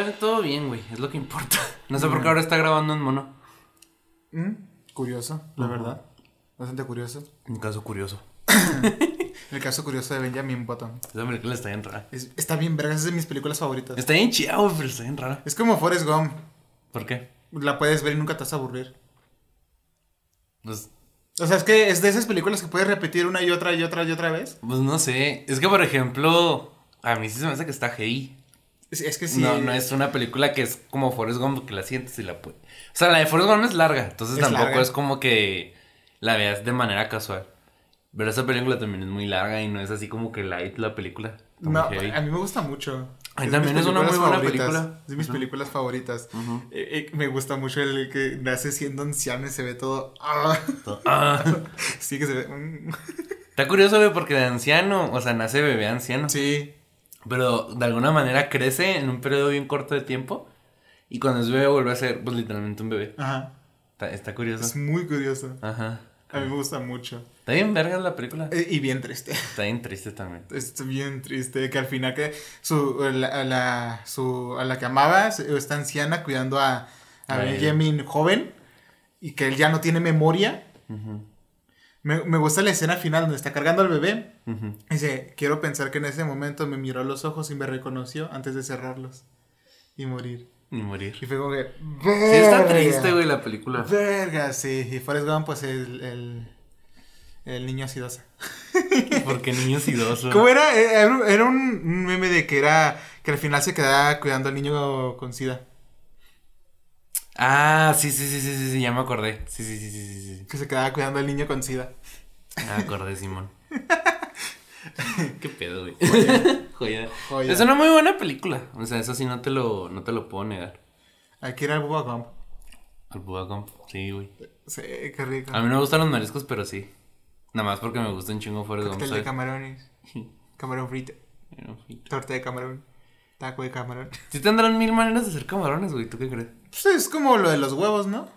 Está todo bien, güey. Es lo que importa. No sé por qué ahora está grabando en mono. Mm, Curioso, la verdad. Bastante curioso. Un caso curioso. El caso curioso de Benjamin Button. Esa película está bien rara. Es- está bien, vergas, es de mis películas favoritas. Está bien chida, güey, pero está bien rara. Es como Forrest Gump. ¿Por qué? La puedes ver y nunca te vas a aburrir. Pues, O sea, es que es de esas películas que puedes repetir una y otra y otra y otra vez. pues no sé. Es que, por ejemplo, a mí sí se me hace que está heavy. Es, es que sí. No, no es una película que es como Forrest Gump que la sientes y la puedes. O sea, la de Forrest Gump es larga, entonces Es tampoco larga. es como que la veas de manera casual. Pero esa película también es muy larga y no es así como que light la película. No, heavy. a mí me gusta mucho. A mí de también es una muy buena favoritas. película. Es de mis películas favoritas. Eh, eh, me gusta mucho el que nace siendo anciano y se ve todo. ah. Ah, sí, que se ve. mm. está curioso, güey, porque de anciano, o sea, nace bebé anciano. Sí. Pero de alguna manera crece en un periodo bien corto de tiempo. Y cuando es bebé vuelve a ser, pues literalmente un bebé. Ajá. Está, está curioso. Es muy curioso. Ajá. A mí me gusta mucho. Está bien verga la película. Eh, y bien triste. Está bien triste también. Es bien triste que al final que su, la, a la, su, a la que amaba está anciana cuidando a, a. Benjamin joven y que él ya no tiene memoria. Ujú, Me, me gusta la escena final donde está cargando al bebé. ujú. Dice, quiero pensar que en ese momento me miró a los ojos y me reconoció antes de cerrarlos y morir. Y morir. Y fue como que... Sí, está "Verga". triste, güey, la película. Verga, sí. Y Forrest Gump, pues el, el, el niño acidosa. Porque niños idosos. ¿Cómo era? Eh, era un meme de que era que al final se quedaba cuidando al niño con sida. Ah, sí, sí, sí, sí, sí, sí, ya me acordé. Sí, sí, sí, sí, sí. Que se quedaba cuidando al niño con sida. Ah, acordé, Simón. Qué pedo, güey. Joya. Joya. Es una muy buena película. O sea, eso sí no te lo, no te lo puedo negar. Aquí era el Bubba Gump. Al Bubba Gump. Sí, güey. Sí, qué rico. A mí no me gustan los mariscos, pero sí. Nada más porque me gustan chingo Forrest Gump. Cóctel de camarones. Camarón frito. Bueno, sí. Torta de camarón. Taco de camarón. Sí tendrán mil maneras de hacer camarones, güey. ¿Tú qué crees? Pues es como lo de los huevos, ¿no?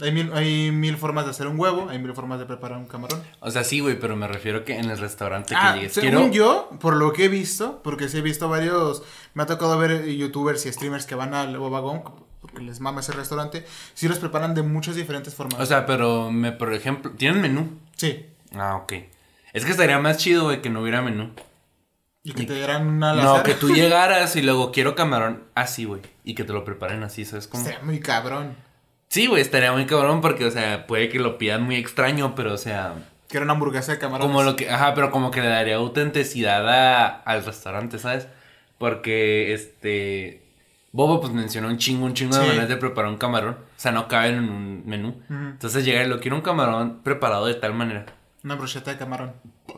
Hay mil, hay mil formas de hacer un huevo, hay mil formas de preparar un camarón. O sea, sí, güey, pero me refiero que en el restaurante Ah, que llegues. según Quiero... yo, por lo que he visto, porque sí he visto varios, me ha tocado ver youtubers y streamers que van al Bobagón, porque les mama ese restaurante, sí los preparan de muchas diferentes formas. O sea, pero, me, por ejemplo, ¿tienen menú? sí, Ah, ok. Es que estaría más chido, güey, que no hubiera menú. Y que te dieran una No, que tú llegaras y luego quiero camarón así, güey. Y que te lo preparen así, ¿sabes cómo? Estaría muy cabrón. Sí, güey, estaría muy cabrón porque, o sea, puede que lo pidan muy extraño, pero, o sea, Que era una hamburguesa de camarón. como lo que, ajá, pero como que le daría autenticidad a- al restaurante, ¿sabes? Porque, este, Bobo, pues mencionó un chingo, un chingo de maneras de preparar un camarón. O sea, no caben en un menú. Entonces llega y lo quiero un camarón preparado de tal manera. Una brocheta de camarón.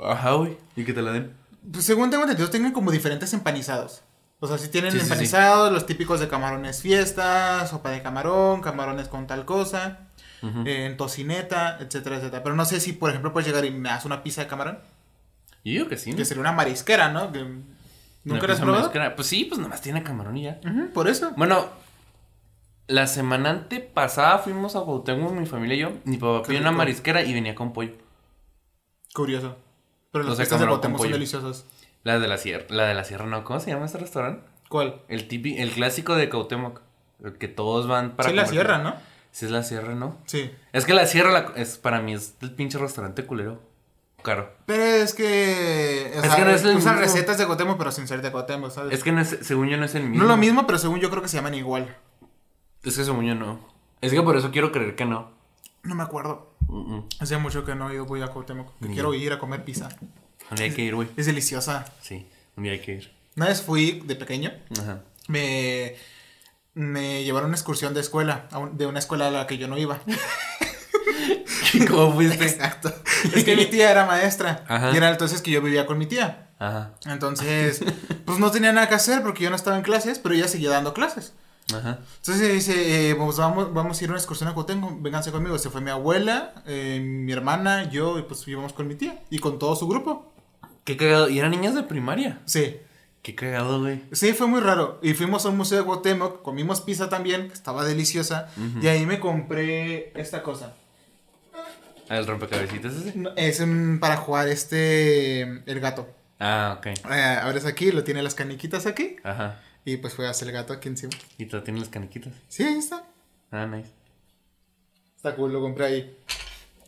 Ajá, güey. Y que te la den. Pues según tengo entendido, tienen como diferentes empanizados. O sea, si tienen Sí, sí, sí. empanizados, los típicos de camarones fiesta, sopa de camarón, camarones con tal cosa, eh, en tocineta, etcétera, etcétera. Pero no sé si, por ejemplo, puedes llegar y me das una pizza de camarón. Yo digo que sí. Que sería una marisquera, ¿no? Que- ¿Nunca la has probado? marisquera. Pues sí, pues nomás tiene camarón y ya. Por eso. Bueno, la semana antepasada fuimos a con mi familia y yo. Mi papá pidió una rico. marisquera y venía con pollo. Curioso. Pero sea, pistas de Cuauhtémoc son pollo. deliciosos. La de la sierra. La de la sierra, no. ¿Cómo se llama este restaurante? ¿Cuál? El tipi, el clásico de Cuauhtémoc. El que todos van para sí, la comer. sierra, ¿no? Sí, es la sierra, ¿no? Sí. Es que la sierra la- es, para mí es el pinche restaurante culero. Caro. Pero es que... O Es sea, que no es el usan mismo. recetas de Cuauhtémoc, pero sin ser de Cuauhtémoc, ¿sabes? Es que no es- según yo no es el mismo. No lo mismo, pero según yo creo que se llaman igual. Es que según yo no. Es que por eso quiero creer que no. No me acuerdo. Mm, mm. Hace mucho que no he ido voy a Cuauhtémoc. Que quiero ir a comer pizza. Un día hay que ir, güey. Es deliciosa. Sí, día hay que ir. Una vez fui de pequeño. Ajá. Me, me llevaron a una excursión de escuela. a un- de una escuela a la que yo no iba. ¿Cómo fuiste? Exacto. Es que mi tía era maestra. Ajá. Y era entonces que yo vivía con mi tía. Ajá. Entonces, pues no tenía nada que hacer porque yo no estaba en clases, pero ella seguía dando clases. Ajá. Entonces dice, eh, vamos, vamos, vamos a ir a una excursión a Cuauhtémoc, vénganse conmigo. Se fue mi abuela, eh, mi hermana, yo, y pues íbamos con mi tía. Y con todo su grupo. Qué cagado. Y eran niñas de primaria. Sí. Qué cagado, güey. Sí, fue muy raro. Y fuimos a un museo de Cuauhtémoc, comimos pizza también, que estaba deliciosa. Y ahí me compré esta cosa. Ah, el rompecabecitas ese. No, Es mm, para jugar este, el gato. Ah, ok. Eh, abres aquí, lo tiene las caniquitas aquí. Ajá. Y pues fue a hacer el gato aquí encima. Y tú tienes las caniquitas. Sí, ahí está. Ah, nice. Está cool, lo compré ahí.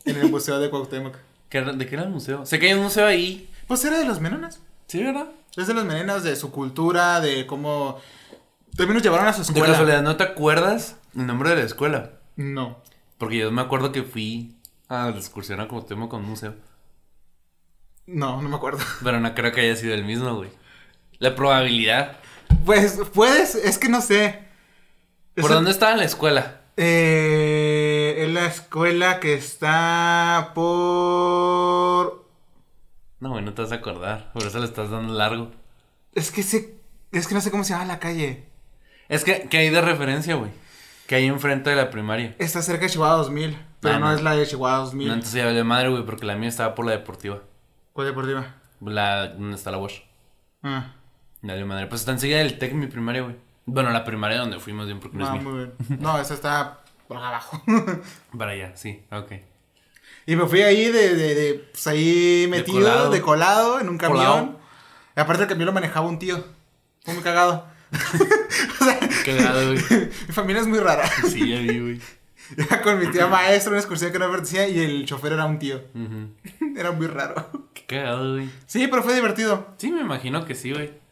En el museo de Cuauhtémoc. ¿Qué era- ¿De qué era el museo? Sé que hay un museo ahí. Pues era de los menonas. Sí, ¿verdad? Es de los menonas, de su cultura, de cómo... También nos llevaron a su De escuela. casualidad, ¿no te acuerdas el nombre de la escuela? No. Porque yo me acuerdo que fui a la excursión a Cuauhtémoc con un museo. No, no me acuerdo. Pero no creo que haya sido el mismo, güey. La probabilidad. Pues, puedes, es que no sé. ¿Por Eso- dónde estaba la escuela? Eh, es la escuela que está por... No, güey, no te vas a acordar. Por eso le estás dando largo. Es que sé... Es que no sé cómo se llama la calle. Es que, ¿qué hay de referencia, güey? Que hay enfrente de la primaria. Está cerca de Chihuahua 2000. Pero Ah, no, no. es la de Chihuahua 2000. No, entonces ya vale madre, güey, porque la mía estaba por la deportiva. ¿Cuál deportiva? La donde está la Wash. Ah, Dale madre. Pues está enseguida del TEC mi primaria, güey. Bueno, la primaria donde fuimos bien porque no ah, es mía. muy bien. No, esa está por abajo. Para allá, sí, ok. y me fui ahí de, de, de pues ahí metido, colado. de colado, en un camión. Colado. Y aparte el camión lo manejaba un tío. Fue muy cagado. o sea, Cagado, güey. mi familia es muy rara. Sí, ya vi, güey. Iba con mi tía maestra, una excursión que no pertenecía y el chofer era un tío. Era muy raro. Qué cagado, güey. Sí, pero fue divertido. Sí, me imagino que sí, güey.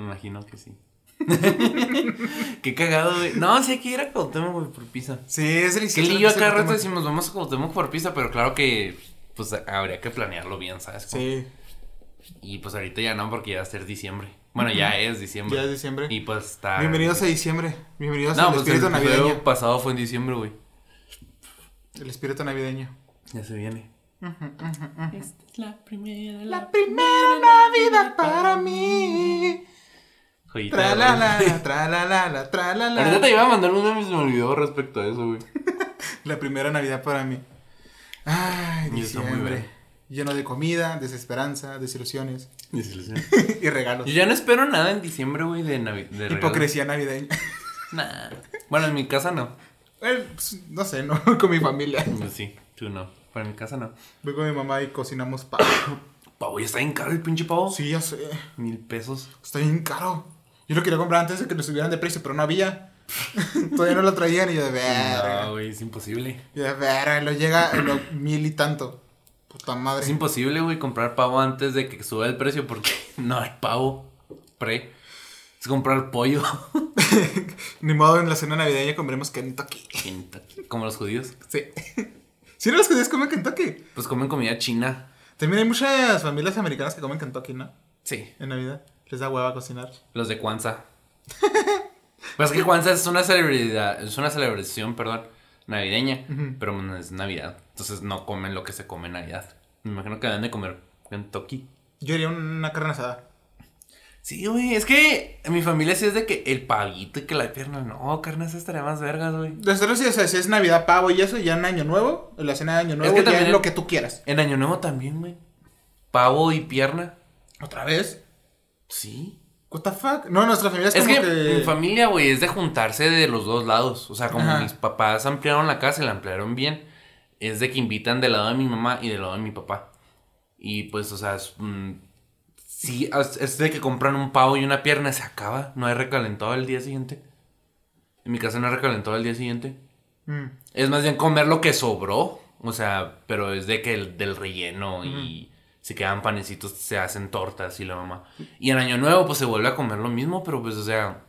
Me imagino que sí. Qué cagado, güey. No, sí hay que ir a Cuauhtémoc, güey, por pizza. Sí, es Que delicioso. lío que acá rato decimos, vamos a Cuauhtémoc por pizza, pero claro que, pues, habría que planearlo bien, ¿sabes? Sí, Y pues ahorita ya no, porque ya va a ser diciembre. Bueno, ya es diciembre. ya es diciembre. Y pues está... Bienvenidos a diciembre. Bienvenidos No, al pues el espíritu navideño. episodio pasado fue en diciembre, güey. El espíritu navideño. Ya se viene. Esta es la primera, La primera Navidad para mí. Joyita, Tra la la, tra la la tra la la. Ahorita te iba a mandar un meme y se me olvidó respecto a eso, güey. La primera Navidad para mí. Ay, está muy diciembre. bien. Lleno de comida, desesperanza, desilusiones Desilusión. y regalos. Yo ya no espero nada en diciembre, güey, de Navidad. De. Hipocresía navideña. Nah. Bueno, en mi casa no. Eh, pues, no sé, no con mi familia. Pues Sí, tú no. Pero en mi casa no. Voy con mi mamá y cocinamos pavo. Pavo, ya está bien caro el pinche pavo. Sí, ya sé. Mil pesos. Está bien caro. Yo lo quería comprar antes de que lo subieran de precio, pero no había. Todavía no lo traían y yo de verga. No, güey, es imposible. Y de verga, lo llega en los mil y tanto. Puta madre. Es imposible, güey, comprar pavo antes de que suba el precio porque no hay pavo pre. Es comprar pollo. Ni modo, en la cena navideña comeremos Kentucky. Kentucky, Como los judíos. Sí. ¿Sí los judíos comen Kentucky? Pues comen comida china. También hay muchas familias americanas que comen Kentucky, ¿no? Sí. En Navidad. Les da hueva cocinar. Los de Kwanzaa. pues es que Kwanzaa es una celebridad, es una celebración, perdón, navideña, pero no es Navidad. Entonces no comen lo que se come en Navidad. Me imagino que deben de comer Kentucky. Yo haría una carne asada. Sí, güey, es que en mi familia sí es de que el pavito y que la pierna, no, carne esa estaría más vergas, güey. Nosotros sí, o sea, si es Navidad, pavo y eso, ya en Año Nuevo, en la cena de Año Nuevo, que ya también es lo que tú quieras. En Año Nuevo también, güey. Pavo y pierna. ¿Otra vez? Sí. What the fuck? No, nuestra familia es, Es como que, que... mi familia, güey, es de juntarse de los dos lados. O sea, como Ajá. mis papás ampliaron la casa y la ampliaron bien, es de que invitan del lado de mi mamá y del lado de mi papá. Y pues, o sea, es, mm, sí, es, de que compran un pavo y una pierna se acaba. No hay recalentado al día siguiente. En mi casa no hay recalentado al día siguiente. Mm. Es más bien comer lo que sobró. O sea, pero es de que el del relleno y se quedan panecitos, se hacen tortas y la mamá. Y en Año Nuevo, pues se vuelve a comer lo mismo, pero pues, o sea.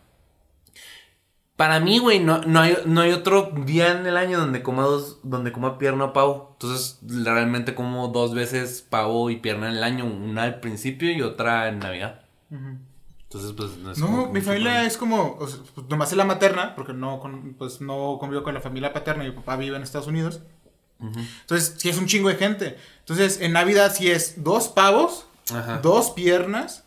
Para mí, güey, no, no, hay, no hay otro día en el año donde coma dos, donde coma pierna o pavo. Entonces, realmente como dos veces pavo y pierna en el año, una al principio y otra en Navidad. Entonces, pues no es No, mi familia es como, o sea, pues, nomás es la materna, porque no, con- pues, no convivo con la familia paterna, mi papá vive en Estados Unidos. Entonces, sí es un chingo de gente. Entonces, en Navidad sí es dos pavos, Ajá. dos piernas,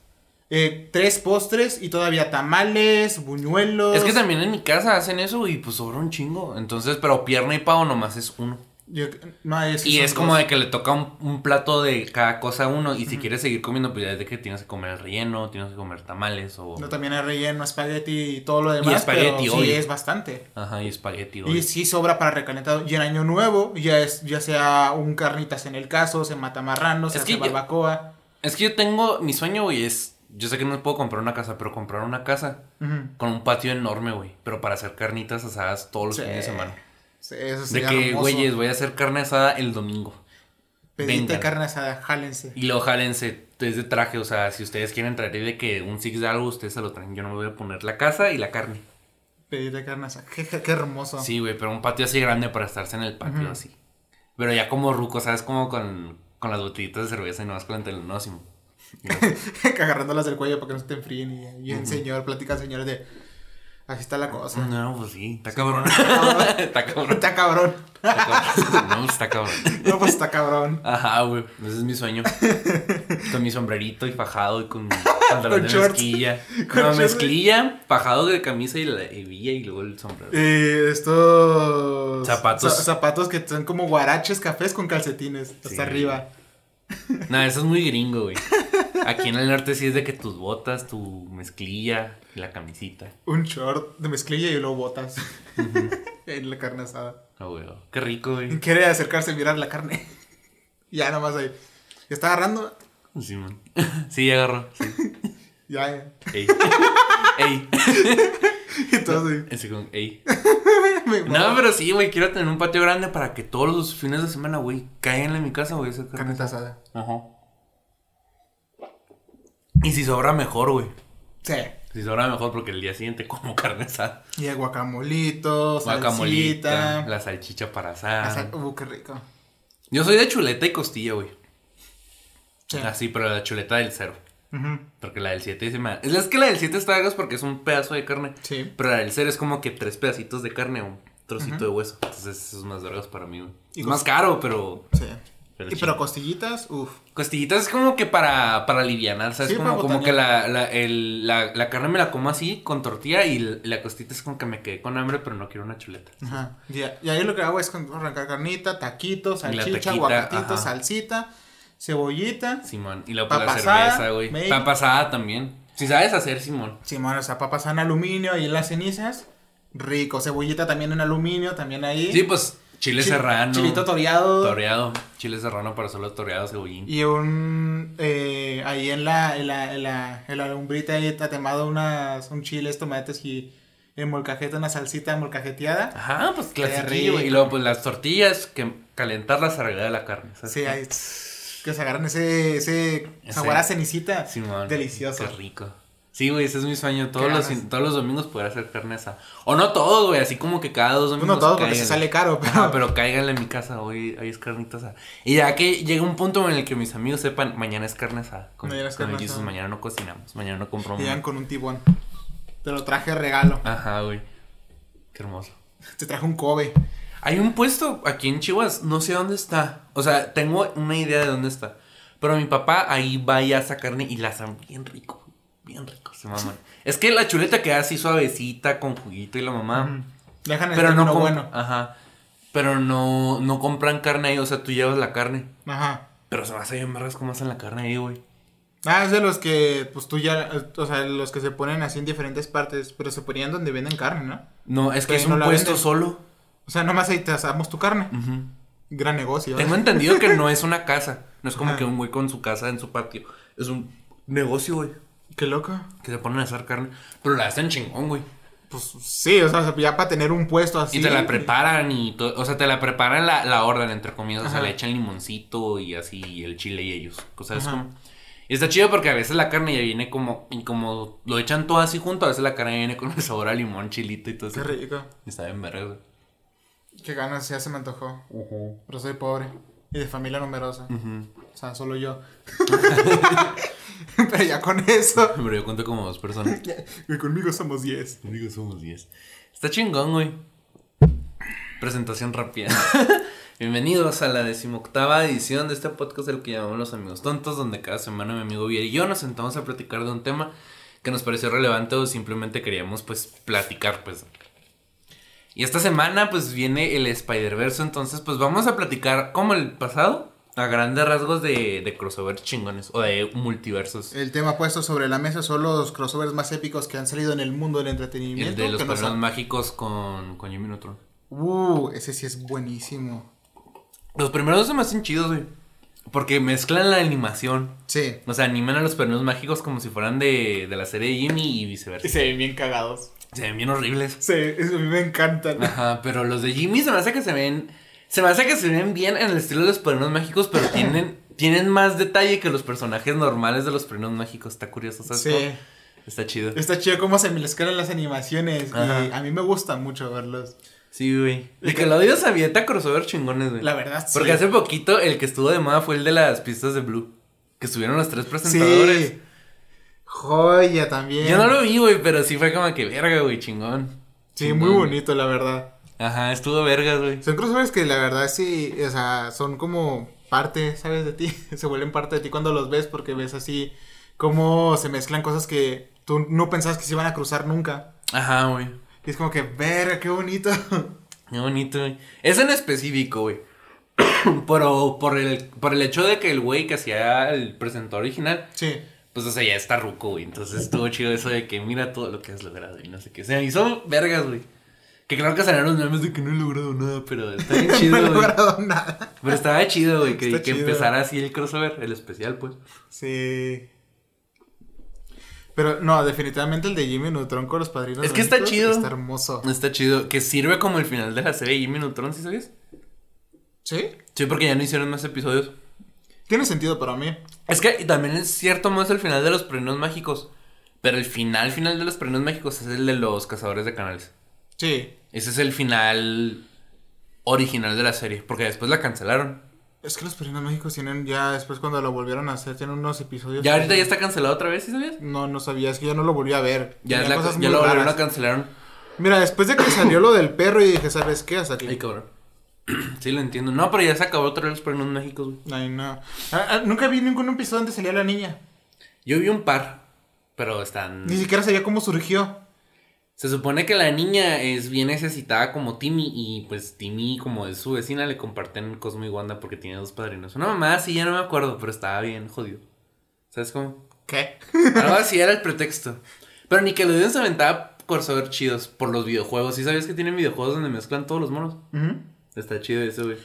eh, tres postres y todavía tamales, buñuelos. Es que también en mi casa hacen eso y pues sobra un chingo. Entonces, pero pierna y pavo nomás es uno. Yo- no, es que Y es como dos. de que le toca un, un plato de cada cosa a uno. Y si quieres seguir comiendo, pues ya es de que tienes que comer el relleno, tienes que comer tamales o. No, también hay relleno, espagueti y todo lo demás. espagueti, pero sí es bastante. Ajá, y espagueti. Y güey. sí sobra para recalentado. Y en Año Nuevo, ya es ya sea un carnitas en el caso, se mata marrano, se Es hace yo- barbacoa. Es que yo tengo. Mi sueño, güey, es yo sé que no puedo comprar una casa, pero comprar una casa con un patio enorme, güey. Pero para hacer carnitas asadas todos los Sí. fines de semana. Sí, eso De que, hermoso. güeyes, voy a hacer carne asada el domingo. Pedite vengan. carne asada, jálense. Y luego jálense, es de traje, o sea, si ustedes quieren traer de que un six de algo, ustedes se lo traen. Yo no me voy a poner la casa y la carne. Pedite carne asada. Qué, qué- qué hermoso. Sí, güey, pero un patio así grande para estarse en el patio así. Pero ya como ruco, ¿sabes? Como con, con las botellitas de cerveza y nomás con el telenósimo. Agarrándolas del cuello para que no se te enfríen. Y, y el señor, platica señores de. Así está la cosa. No, pues sí, está cabrón. está cabrón. Está cabrón. No, pues está cabrón. No, pues está cabrón. Ajá, güey, ese es mi sueño. con mi sombrerito y fajado y con pantalón Con de mezclilla. Con no, mezclilla, fajado de camisa y la hebilla y luego el sombrero. Eh, estos. Zapatos. za- zapatos que son como guaraches cafés con calcetines. Hasta arriba. Nada, eso es muy gringo, güey. Aquí en el norte sí es de que tus botas, tu mezclilla la camisita. Un short de mezclilla y luego botas. en la carne asada. Ah. Qué rico, güey. Quiere acercarse y mirar la carne. ya nomás ahí. Ya está agarrando. Sí, man. Sí, agarró. Sí. Ya, ya. Ey. Ey. Y todo así. Ese con, ey. No, pero sí, güey. Quiero tener un patio grande para que todos los fines de semana, güey, caigan en mi casa, güey. Carne asada. Ajá. Y si sobra mejor, güey. Sí. Si sobra mejor porque el día siguiente como carne asada. Y el guacamolito, Guacamolita, salsita. la salchicha para asar. sal- Uh, qué rico. Yo soy de chuleta y costilla, güey. Sí. Así, pero la chuleta del cero. Ujú. Porque la del 7 se me... Es que la del 7 está hagas porque es un pedazo de carne. Sí. Pero la del cero es como que tres pedacitos de carne o un trocito de hueso. Entonces eso es más vergas para mí, güey. Y Es más caro, pero... Sí. Pero pero costillitas, uff. Costillitas es como que para, para alivianar, ¿sabes? Sí, como, como que la, la, el- la, la carne me la como así, con tortilla, y la, la costita es como que me quedé con hambre, pero no quiero una chuleta. Ajá. Y, y ahí lo que hago es con- arrancar carnita, taquitos, salchicha, taquita, aguacatito, ajá. salsita, cebollita. Simón. Y luego pues, la cerveza, güey. Papa asada también. Si sabes hacer, Simón. Simón, o sea, papas en aluminio y en las cenizas. Rico. Cebollita también en aluminio, también ahí. Sí, pues chile Chi- serrano. Chilito toreado. Toreado. Chile serrano para solo toreado, cebollín. Y un. eh, ahí en la, en la, en la, en la lumbrita ahí tatemado unas, un chiles, tomates y en molcajete, una salsita molcajeteada. Ajá, pues clasiquillo. Y luego, pues las tortillas, que calentarlas arriba de la carne. ¿sabes? Sí, ahí. Que se agarran ese, ese Ese- sabor a cenicita. Delicioso. Qué rico. Sí, güey, ese es mi sueño. Todos los, todos los domingos poder hacer carne asada. O no todos, güey, así como que cada dos domingos. no todo porque se sale caro, pero. Ajá, pero cáiganle en mi casa, hoy, hoy es carnita asada. Y ya que llega un punto en el que mis amigos sepan, mañana es carne asada. Con, Mañana es carne asada. mañana no cocinamos, mañana no compramos. Llegan con un tibón. Te lo traje regalo. Ajá, güey. Qué hermoso. Te traje un Kobe. Hay un puesto aquí en Chihuahua, no sé dónde está. O sea, tengo una idea de dónde está. Pero mi papá ahí va y asa carne y la hacen bien rico. Bien rico, se maman. es que la chuleta queda así suavecita, con juguito y la mamá. Dejan el Pero no bueno. Ajá. Pero no, no compran carne ahí, o sea, tú llevas la carne. Ajá. Pero se me hace bien vergas cómo hacen la carne ahí, güey. Ah, es de los que, pues tú ya, eh, o sea, los que se ponen así en diferentes partes, pero se ponían donde venden carne, ¿no? No, es que Pero es no un puesto venden. solo. O sea, nomás ahí te asamos tu carne. Ujú. Gran negocio. ¿eh? Tengo entendido que no es una casa. No es como Ajá. que un güey con su casa en su patio. Es un negocio, güey. Qué loco. Que se ponen a hacer carne. Pero la hacen chingón, güey. Pues sí, o sea, ya para tener un puesto así. Y te la preparan y todo. O sea, te la preparan la, la orden, entre comillas. O sea, le echan limoncito y así, y el chile y ellos. O sea, es Ajá. como. Y está chido porque a veces la carne ya viene como. Y como lo echan todo así junto, a veces la carne viene con el sabor a limón, chilito y todo Qué eso. rico. Y está bien verga, güey. Qué ganas, ya se me antojó. Pero soy pobre. Y de familia numerosa. O sea, solo yo. pero ya con eso. Pero yo cuento como dos personas. Y conmigo somos 10. Digo, somos 10. Está chingón, güey. Presentación rápida. Bienvenidos a la decimoctava edición de este podcast del que llamamos Los Amigos Tontos, donde cada semana mi amigo Vier y yo nos sentamos a platicar de un tema que nos pareció relevante o simplemente queríamos, pues, platicar, pues. Y esta semana, pues, viene el Spider-Verse, entonces, pues, vamos a platicar como el pasado, a grandes rasgos de, de crossovers chingones o de multiversos. El tema puesto sobre la mesa son los crossovers más épicos que han salido en el mundo del entretenimiento. El de los padrinos han- mágicos con, con Jimmy Neutron. Uh, ese sí es buenísimo. Los primeros dos se me hacen chidos, güey. Porque mezclan la animación. Sí. O sea, animan a los pernos mágicos como si fueran de, de la serie de Jimmy y viceversa. Y se ven bien cagados. Se ven bien horribles. Sí, eso a mí me encantan. Ajá, pero los de Jimmy se me hace que se ven. Se me hace que se ven bien en el estilo de los pernos mágicos, pero tienen, tienen más detalle que los personajes normales de los pernos mágicos. Está curioso, ¿sabes? Sí. cómo? Está chido. Está chido cómo se mezclan las animaciones. Ajá. Y a mí me gusta mucho verlos. Sí, güey. De que lo dios avienta crossover chingones, güey. La verdad, sí. Porque hace poquito el que estuvo de moda fue el de las pistas de Blue. Que estuvieron los tres presentadores. Sí. Joya también. Yo no lo vi, güey, pero sí fue como que verga, güey, chingón. Sí, Chingón. muy bonito, la verdad. Ajá, estuvo vergas, güey. Son crossovers que la verdad sí, o sea, son como parte, ¿sabes? De ti. Se vuelven parte de ti cuando los ves porque ves así cómo se mezclan cosas que tú no pensabas que se iban a cruzar nunca. Ajá, güey. Y es como que, verga, qué bonito. Qué bonito, güey. Es en específico, güey. Pero por el, por el hecho de que el güey que hacía el presentador original, Sí. pues, o sea, ya está ruco, güey. Entonces estuvo chido eso de que mira todo lo que has logrado y no sé qué. O sea, y son vergas, güey. Que claro que salieron los memes de que no he logrado nada, pero está bien no he chido, logrado nada. Pero estaba chido, güey, que, que chido. empezara así el crossover, el especial, pues. Sí. Pero no, definitivamente el de Jimmy Neutron con los padrinos. Es que está chido. Está hermoso. Está chido. Que sirve como el final de la serie Jimmy Neutron, ¿sí sabías? ¿Sí? Sí, porque ya no hicieron más episodios. Tiene sentido para mí. Es que también es cierto más el final de los premios mágicos. Pero el final, final de los premios mágicos es el de los cazadores de canales. Sí. Ese es el final original de la serie. Porque después la cancelaron. Es que los padrinos mágicos tienen ya, después cuando lo volvieron a hacer, tienen unos episodios. Ya que- ahorita ya está cancelado otra vez, ¿sí sabías? No, no sabía, es que yo no lo volví a ver. Ya, es la- cosas ya lo volvieron raras. a cancelaron. Mira, después de que salió lo del perro y dije, ¿sabes qué? Hasta aquí. Ay, cabrón. Sí, lo entiendo. No, pero ya se acabó otra vez los mágicos, güey. Ay, no. Ah, ah, nunca vi ningún episodio donde salía la niña. Yo vi un par. Pero están. Ni siquiera sabía cómo surgió. Se supone que la niña es bien necesitada como Timmy y pues Timmy como es su vecina le comparten Cosmo y Wanda porque tiene dos padrinos. Una mamá sí, ya no me acuerdo, pero estaba bien jodido. ¿Sabes cómo? ¿Qué? Algo así era el pretexto. Pero Nickelodeon se aventaba crossover chidos por los videojuegos. ¿Sí sabías que tienen videojuegos donde mezclan todos los monos? Está chido eso, güey.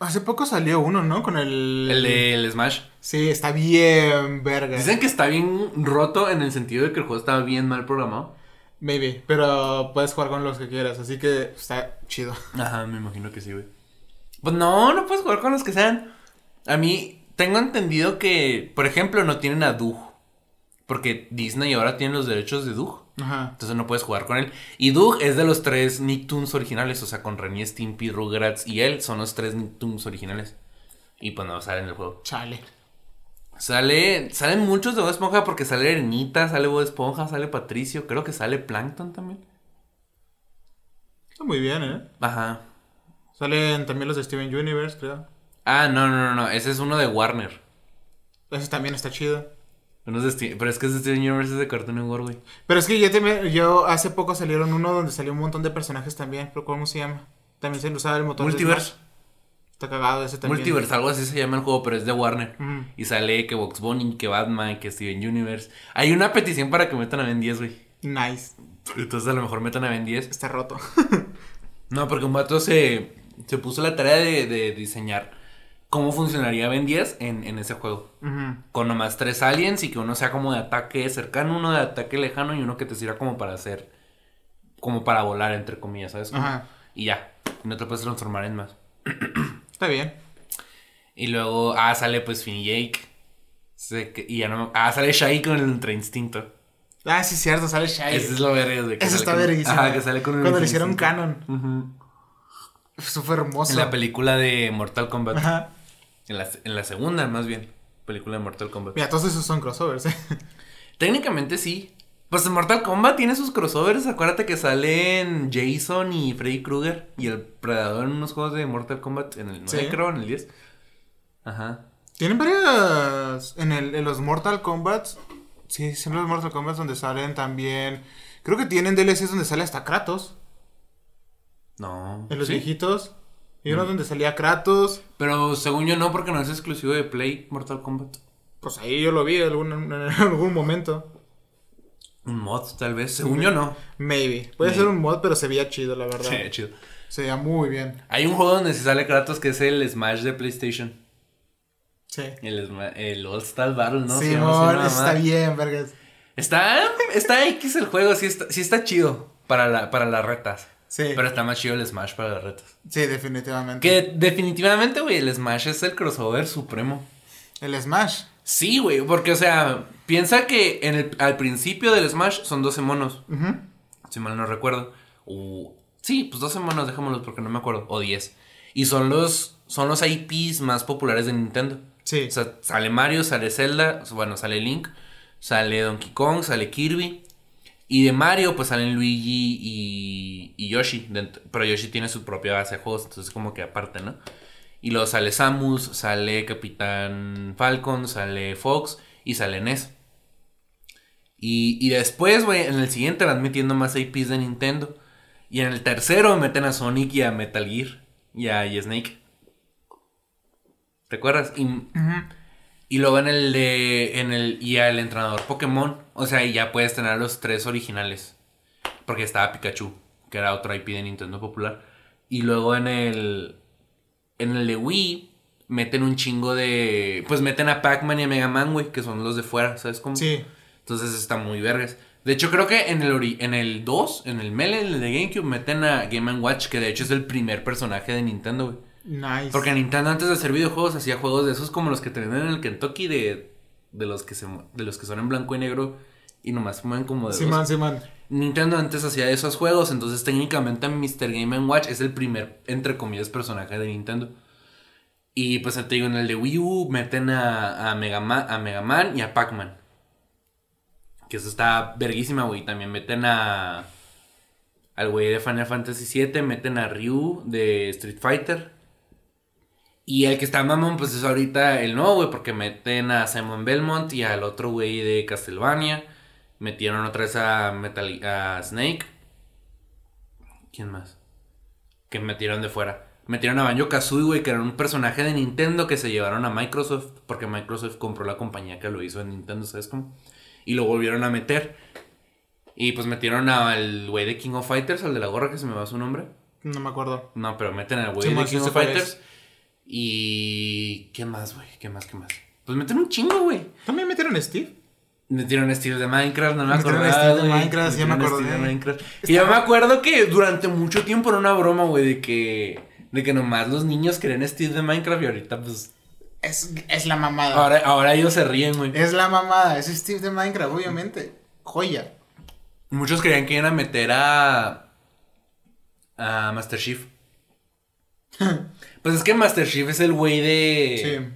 Hace poco salió uno, ¿no? Con el... El de el Smash. Sí, está bien verga. Dicen que está bien roto en el sentido de que el juego estaba bien mal programado. Maybe, pero puedes jugar con los que quieras, así que está chido. Ajá, me imagino que sí, güey. Pues no, no puedes jugar con los que sean. A mí, tengo entendido que, por ejemplo, no tienen a Doug. Porque Disney ahora tiene los derechos de Doug. Ajá. Entonces no puedes jugar con él. Y Doug es de los tres Nicktoons originales. O sea, con Renny, Stimpy, Rugrats y él son los tres Nicktoons originales. Y pues no sale en el juego. Chale. Sale, salen muchos de Bob Esponja porque sale Ernita, sale Bob Esponja, sale Patricio. Creo que sale Plankton también. Está muy bien, ¿eh? Ajá. Salen también los de Steven Universe, creo. Ah, no, no, no, no. Ese es uno de Warner. Ese también está chido. Uno es de Ste- pero es que es de Steven Universe es de Cartoon Network, güey. Pero es que yo, también- yo hace poco salieron uno donde salió un montón de personajes también. ¿Pero cómo se llama? También se usaba el motor. de Multiverse. Smash. Está cagado ese también. Multiverse, algo así se llama el juego, pero es de Warner. Y sale que Box Bunny, que Batman, que Steven Universe. Hay una petición para que metan a Ben 10, güey. Nice. Entonces a lo mejor metan a Ben 10. Está roto. No, porque un vato se, se puso la tarea de, de diseñar cómo funcionaría Ben 10 en, en ese juego. Con nomás tres aliens y que uno sea como de ataque cercano, uno de ataque lejano y uno que te sirva como para hacer. Como para volar, entre comillas, ¿sabes? Ajá. Y ya. Y no te puedes transformar en más. Está bien. Y luego, ah, sale pues Finn y Jake. Que- y ya no me- Ah, sale Shai con el Ultra Instinto. Ah, sí, cierto, sale Shai. Ese es lo verga, güey. que Eso está verguísimo. Ajá, que sale con el Cuando le hicieron canon. Eso fue hermoso. En la película de Mortal Kombat. Ajá. En la, en la segunda, más bien. Película de Mortal Kombat. Mira, todos esos son crossovers, ¿eh? Técnicamente sí. Pues en Mortal Kombat tiene sus crossovers. Acuérdate que salen Jason y Freddy Krueger y el Predador en unos juegos de Mortal Kombat. En el 9, Sí. creo, en el 10. Ajá. Tienen varias. En, el, en los Mortal Kombat. Sí, son los Mortal Kombat donde salen también. Creo que tienen DLCs donde sale hasta Kratos. No. En los ¿Sí? viejitos. Y uno Mm. donde salía Kratos. Pero según yo no, porque no es exclusivo de Play Mortal Kombat. Pues ahí yo lo vi en algún, en algún momento. Un mod, tal vez. Según yo no. Maybe. Puede Maybe. ser un mod, pero se veía chido, la verdad. Sí, chido. Se veía muy bien. Hay un juego donde se sale Kratos que es el Smash de PlayStation. Sí. El, el All Star Battle, ¿no? Se Sí, amor, nada está bien, vergas. Está, está X el juego, sí está, sí está chido para, la, para las retas. Sí, Pero está más chido el Smash para las retas. sí, definitivamente. Que definitivamente, güey, el Smash es el crossover supremo. El Smash. Sí, güey, porque, o sea, piensa que en el, al principio del Smash son 12 monos, si mal no recuerdo. O, sí, pues 12 monos, dejémoslos porque no me acuerdo. O 10. Y son los, son los IPs más populares de Nintendo. Sí. O sea, sale Mario, sale Zelda, bueno, sale Link, sale Donkey Kong, sale Kirby. Y de Mario, pues salen Luigi y, y Yoshi. Pero Yoshi tiene su propia base de juegos, entonces como que aparte, ¿no? Y luego sale Samus, sale Capitán Falcon, sale Fox y sale Ness. Y, y después, güey, en el siguiente van metiendo más IPs de Nintendo. Y en el tercero meten a Sonic y a Metal Gear y a y Snake. ¿Te acuerdas? Y, y luego en el de. En el. Y al entrenador Pokémon. O sea, y ya puedes tener los tres originales. Porque estaba Pikachu. Que era otro IP de Nintendo popular. Y luego en el. En el de Wii. Meten un chingo de. Pues meten a Pac-Man y a Mega Man, güey. Que son los de fuera, ¿sabes cómo? Sí. Entonces está muy vergas. De hecho, creo que en el, ori- en el 2, en el Melee, en el de GameCube, meten a Game Watch. Que de hecho es el primer personaje de Nintendo, güey. Nice. Porque Nintendo antes de hacer videojuegos hacía juegos de esos como los que tenían en el Kentucky de, de los que se de los que son en blanco y negro y nomás se mueven como de Simón, dos. Simón. Nintendo antes hacía esos juegos, entonces técnicamente Mr. Game Watch es el primer entre comillas personaje de Nintendo. Y pues te digo, en el de Wii U meten a, a, Mega, Man, a Mega Man y a Pac-Man. Que eso está verguísima, güey. También meten a. Al güey de Final Fantasy VII, meten a Ryu de Street Fighter. Y el que está mamón, pues es ahorita el nuevo, güey, porque meten a Simon Belmont y al otro güey de Castlevania. Metieron otra vez a, Metal, a Snake. ¿Quién más? Que metieron de fuera. Metieron a Banjo Kazooie, güey, que era un personaje de Nintendo que se llevaron a Microsoft. Porque Microsoft compró la compañía que lo hizo en Nintendo, ¿sabes cómo? Y lo volvieron a meter. Y pues metieron al güey de King of Fighters, al de la gorra que se me va su nombre. No me acuerdo. No, pero meten al güey Sí, de King sí of Fighters. Y. ¿Qué más, güey? ¿Qué más, qué más? Pues meten un chingo, güey. ¿También metieron a Steve? Metieron a Steve de Minecraft, no me Metieron a. Steve de. Minecraft, ya me Metieron a acordé. Steve de Minecraft. Y yo me acuerdo que durante mucho tiempo era una broma, güey, de que. De que nomás los niños querían Steve de Minecraft y ahorita, pues. Es, es la mamada. Ahora, ahora ellos se ríen, güey. Es la mamada. Es Steve de Minecraft, obviamente. Joya. Muchos querían que iban a meter a. a Master Chief. pues es que Master Chief es el güey de. Sí.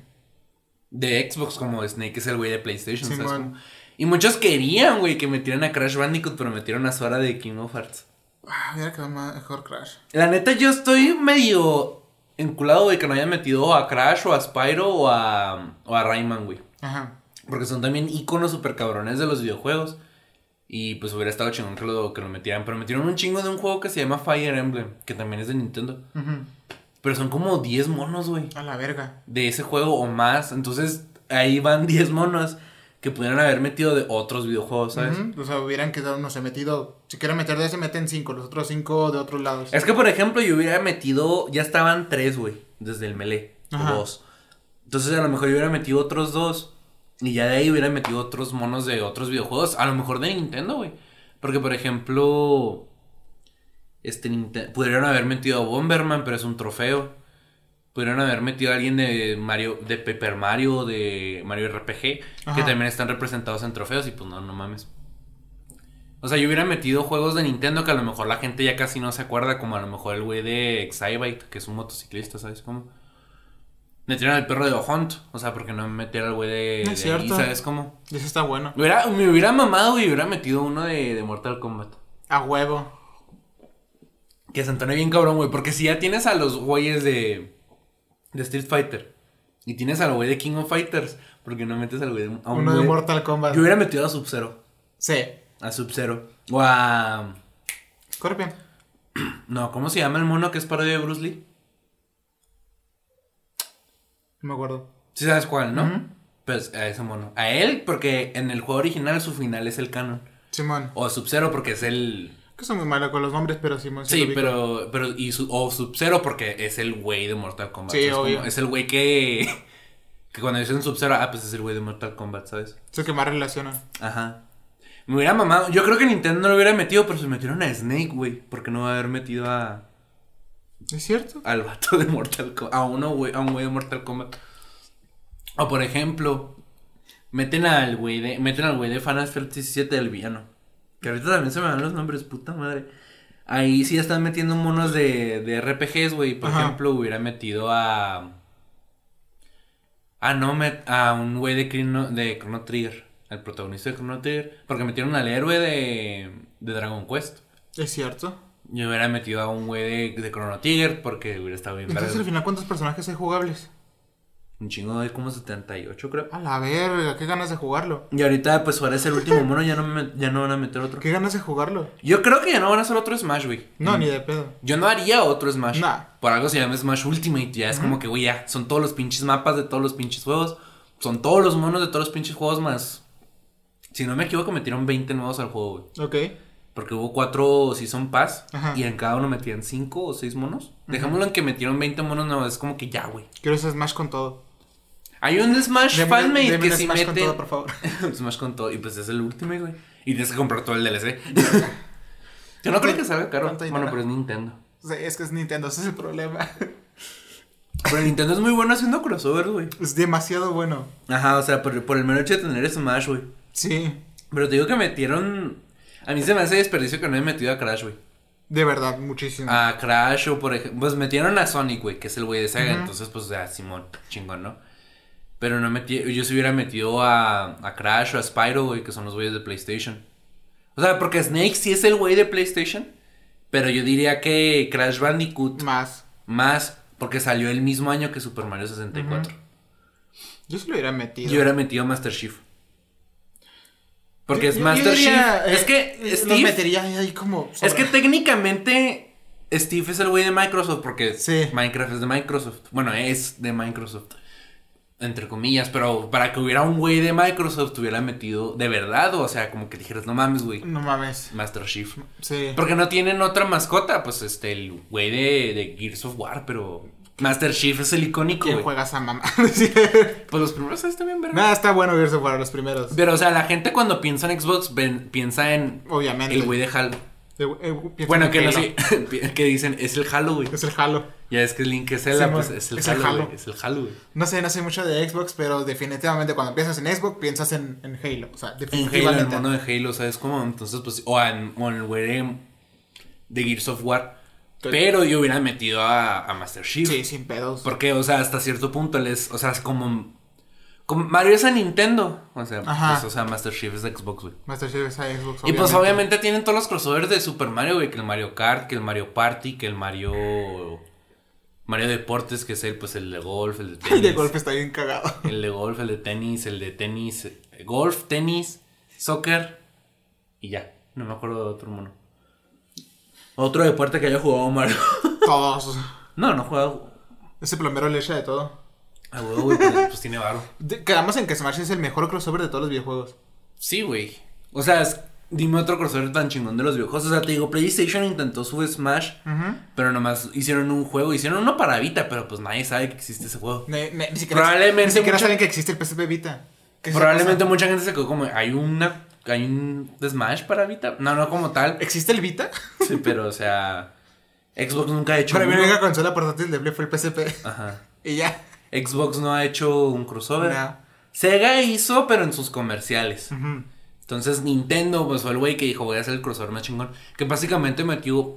de Xbox, como Snake es el güey de PlayStation, ¿sabes Simón. cómo? Y muchos querían, güey, que metieran a Crash Bandicoot, pero metieron a Sora de King of Hearts. Ah, mira que mejor Crash. La neta, yo estoy medio enculado, güey, que no hayan metido a Crash o a Spyro o a, o a Rayman, güey. Ajá. Porque son también iconos super cabrones de los videojuegos. Y pues hubiera estado chingón que lo, que lo metieran. Pero metieron un chingo de un juego que se llama Fire Emblem, que también es de Nintendo. Ujú. Pero son como 10 monos, güey. A la verga. de ese juego o más. Entonces ahí van 10 monos que pudieran haber metido de otros videojuegos, ¿sabes? O sea, hubieran quedado, no sé, metido. Si quieren meter de ese, meten cinco. Los otros cinco de otros lados. Es que, por ejemplo, yo hubiera metido, ya estaban 3, güey, desde el melee, Ajá. 2. Entonces a lo mejor yo hubiera metido otros dos y ya de ahí hubiera metido otros monos de otros videojuegos, a lo mejor de Nintendo, güey. Porque, por ejemplo, este Ninte- pudieron haber metido a Bomberman, pero es un trofeo. Pudieron haber metido a alguien de Mario, de Paper Mario, de Mario RPG, que también están representados en trofeos y pues no, no mames. O sea, yo hubiera metido juegos de Nintendo que a lo mejor la gente ya casi no se acuerda, como a lo mejor el güey de Excitebike, que es un motociclista, ¿sabes cómo? Metieron al perro de Hunt, o sea, porque no meter al güey de, Es de ahí, ¿sabes cómo? Ese está bueno. Me hubiera, me hubiera mamado y hubiera metido uno de, de Mortal Kombat. A huevo. Que se entone bien cabrón, güey. Porque si ya tienes a los güeyes de, de Street Fighter y tienes al güey de King of Fighters, porque no metes al güey de, a un Uno de güey- Mortal Kombat. Yo hubiera metido a Sub-Zero. Sí. A Sub-Zero. O a. Scorpion. No, ¿cómo se llama el mono que es parodia de Bruce Lee? No me acuerdo. Sí sabes cuál, ¿no? Ujú. Pues a ese mono. A él, porque en el juego original su final es el canon. Simón. O a Sub-Zero porque es el. Que soy muy malo con los nombres, pero Sí, lo ubico. pero, pero, y su, o Sub-Zero porque es el güey de Mortal Kombat. Sí, obvio. Es el güey que, Que cuando dicen Sub-Zero, ah, pues es el güey de Mortal Kombat, ¿sabes? Es el que más relacionan. Ajá. Me hubiera mamado. Yo creo que Nintendo no lo hubiera metido, pero se metieron a Snake, güey. Porque no va a haber metido a. ¿Es cierto? Al vato de Mortal Kombat. A uno, güey. A un güey de Mortal Kombat. O por ejemplo. Meten al güey de. Meten al güey de Final Fantasy VII del villano. Que ahorita también se me dan los nombres, puta madre. Ahí sí están metiendo monos de, de RPGs, güey. Por Ajá. ejemplo, hubiera metido a. Ah, no, met, a un güey de Chrono, de Chrono Trigger. Al protagonista de Chrono Trigger. Porque metieron al héroe de, de Dragon Quest. ¿Es cierto? Yo hubiera metido a un güey de, de Chrono Trigger porque hubiera estado bien Entonces, al final, ¿cuántos personajes hay jugables? Un chingo de como 78, creo. A la verga, qué ganas de jugarlo. Y ahorita, pues ahora es el último mono, ya no, me- ya no van a meter otro. Qué ganas de jugarlo. Yo creo que ya no van a hacer otro Smash, güey. No, ni de pedo. Yo no haría otro Smash. Nah. Por algo se llama Smash Ultimate. Ya es como que, güey, ya. Son todos los pinches mapas de todos los pinches juegos. Son todos los monos de todos los pinches juegos más. Si no me equivoco, metieron 20 nuevos al juego, güey. Ok. Porque hubo cuatro Season Pass. Ajá. Y en cada uno metían 5 o 6 monos. Dejémoslo en que metieron 20 monos nuevos. Es como que ya, güey. Quiero ese Smash con todo. Hay un Smash Deme- fanmate deme que un si Smash con mete. todo, por favor. Smash con todo. Y pues es el último, güey. Y tienes que comprar todo el DLC. Yo no creo que salga caro. ¿Cuánto Bueno, dinero? pero es Nintendo. O sea, es que es Nintendo, ese es el problema. Pero Nintendo es muy bueno haciendo crossover, güey. Es demasiado bueno. Ajá, o sea, por, por el mero hecho de tener Smash, güey. Sí, Pero te digo que metieron. A mí se me hace desperdicio que no he metido a Crash, güey. de verdad, muchísimo. A Crash o por ejemplo. Pues metieron a Sonic, güey, que es el güey de Sega. Ujú. Entonces, pues, ya, Simón, chingón, ¿no? Pero no metí. Yo se hubiera metido a, a Crash o a Spyro, güey, que son los güeyes de PlayStation. O sea, porque Snake sí es el güey de PlayStation. Pero yo diría que Crash Bandicoot Más. más. Porque salió el mismo año que Super Mario 64. Yo se lo hubiera metido. Yo hubiera metido Master Chief. Porque Yo- es Master diría, Chief. eh, es que eh, Los Steve. metería ahí como. Es que técnicamente Steve es el güey de Microsoft porque Sí. Minecraft es de Microsoft. Bueno, es de Microsoft. Entre comillas, pero para que hubiera un güey de Microsoft hubiera metido de verdad, o sea, como que dijeras, no mames, güey, No mames. Master Chief. Sí. Porque no tienen otra mascota, pues este, el güey de, de Gears of War, pero Master Chief es el icónico, ¿Quién juega esa mamá? Pues los primeros están bien, verga. Nada, está bueno Gears of War, los primeros. Pero, o sea, la gente cuando piensa en Xbox ven- piensa en Obviamente. el güey de Halo. Eh, eh, Bueno, en que no Halo. sé, que dicen, es el Halo, güey. Es el Halo. Ya es que el Link es Zelda, Sí, pues mon, es el es el Halo, Halo. güey. Es el Halo, güey. No sé, no sé mucho de Xbox, pero definitivamente cuando piensas en Xbox piensas en, en Halo. O sea, En Halo, el definitivamente. mono de Halo, ¿sabes cómo? Entonces, pues, o en, o en el güey de, Gears of War. Pero yo hubiera metido a, a Master Chief. Sí, sin pedos. Porque, o sea, hasta cierto punto él es, o sea, es como Mario es a Nintendo. O sea, pues, o sea, Master Chief es de Xbox, güey. Master Chief es a Xbox. Y pues obviamente tienen todos los crossovers de Super Mario, güey, que el Mario Kart, que el Mario Party, que el Mario Mario Deportes, que es el pues el de golf, el de tenis. El de golf está bien cagado. El de golf, el de tenis, el de tenis, eh, golf, tenis, soccer y ya, no me acuerdo de otro mono. Otro deporte que haya jugado Mario. Todos. no, no he jugado. Ese plomero le echa de todo. Ah, huevo, güey, pues, pues tiene varo. Quedamos en que Smash es el mejor crossover de todos los videojuegos. Sí, güey. O sea, es- dime otro crossover tan chingón de los videojuegos. O sea, te digo, PlayStation intentó su Smash, pero nomás hicieron un juego. Hicieron uno para Vita, pero pues nadie sabe que existe ese juego. Ne- ne- ni siquiera, Probablemente ni siquiera mucha- saben que existe el PSP Vita. ¿Qué es esa Probablemente cosa? mucha gente se quedó como, hay una, hay un Smash para Vita. No, no como tal. ¿Existe el Vita? Sí, pero o sea, Xbox nunca ha hecho Para mí la uno. única consola portátil de Play fue el PSP. Ajá. y ya. Xbox no ha hecho un crossover. No. Sega hizo, pero en sus comerciales. Entonces Nintendo, pues fue el güey que dijo, voy a hacer el crossover más chingón. Que básicamente metió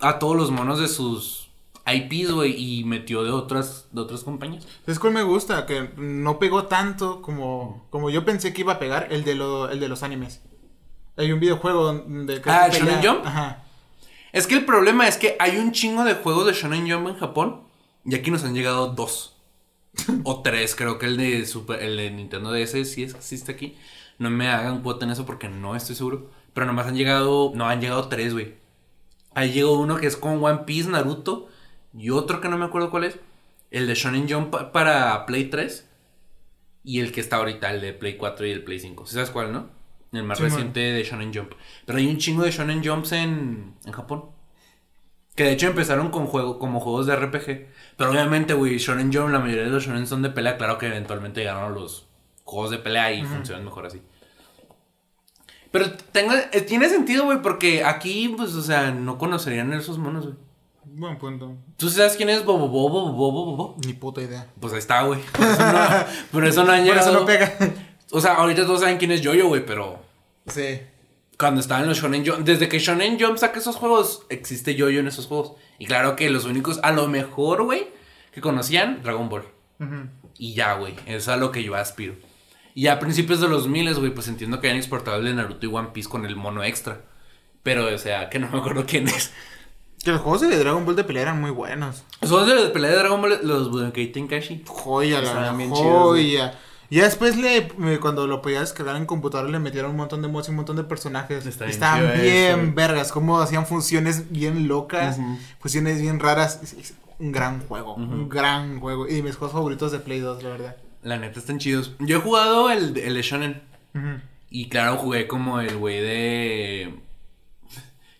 a todos los monos de sus IPs, güey, y metió de otras, de otras compañías. ¿Sabes cuál me gusta? Que no pegó tanto como, como yo pensé que iba a pegar el de, lo, el de los animes. Hay un videojuego donde... que Ah, se ¿el Shonen Jump? Ajá. Es que el problema es que hay un chingo de juegos de Shonen Jump en Japón. Y aquí nos han llegado dos. O tres, creo que el de Super, el de Nintendo DS sí existe aquí. No me hagan cuota en eso porque no estoy seguro. Pero nomás han llegado. No, han llegado tres, güey. Ahí llegó uno que es con One Piece, Naruto. Y otro que no me acuerdo cuál es. El de Shonen Jump pa- para Play 3. Y el que está ahorita, el de Play 4 y el Play 5. ¿Sí ¿Sabes cuál, no? El más Sí, man. reciente de Shonen Jump. Pero hay un chingo de Shonen Jumps en, en Japón. Que de hecho empezaron con juego, como juegos de RPG. Pero obviamente, güey, Shonen Jump, la mayoría de los Shonen son de pelea. Claro que eventualmente llegaron a los juegos de pelea y funcionan mejor así. Pero tengo, eh, tiene sentido, güey, porque aquí, pues, o sea, no conocerían esos monos, güey. Buen punto. ¿Tú sabes quién es Bobo Bobo Bobo Bobo? Ni puta idea. Pues ahí está, güey. Por eso no, por eso no han Por eso llegado. no pega. O sea, ahorita todos saben quién es Yoyo, güey, pero sí. Cuando estaba en los Shonen Jump, desde que Shonen Jump saca esos juegos, existe Yoyo en esos juegos. Y claro que los únicos, a lo mejor, güey, que conocían, Dragon Ball. Y ya, güey, eso es a lo que yo aspiro. Y a principios de los miles, güey, pues entiendo que hayan exportado el de Naruto y One Piece con el mono extra. Pero, o sea, que no me acuerdo quién es. Que los juegos de Dragon Ball de pelea eran muy buenos. Los juegos de pelea de Dragon Ball, los Budokai Tenkaichi. Joya, la Estaban joya. Ya después le, me- cuando lo podías descargar en computadora le metieron un montón de mods y un montón de personajes. Está Estaban bien eso, vergas, como hacían funciones bien locas, funciones bien raras. Es- es un gran juego, un gran juego. Y mis juegos favoritos de Play 2, la verdad. La neta están chidos. Yo he jugado el, de- el de Shonen. Y claro, jugué como el güey de.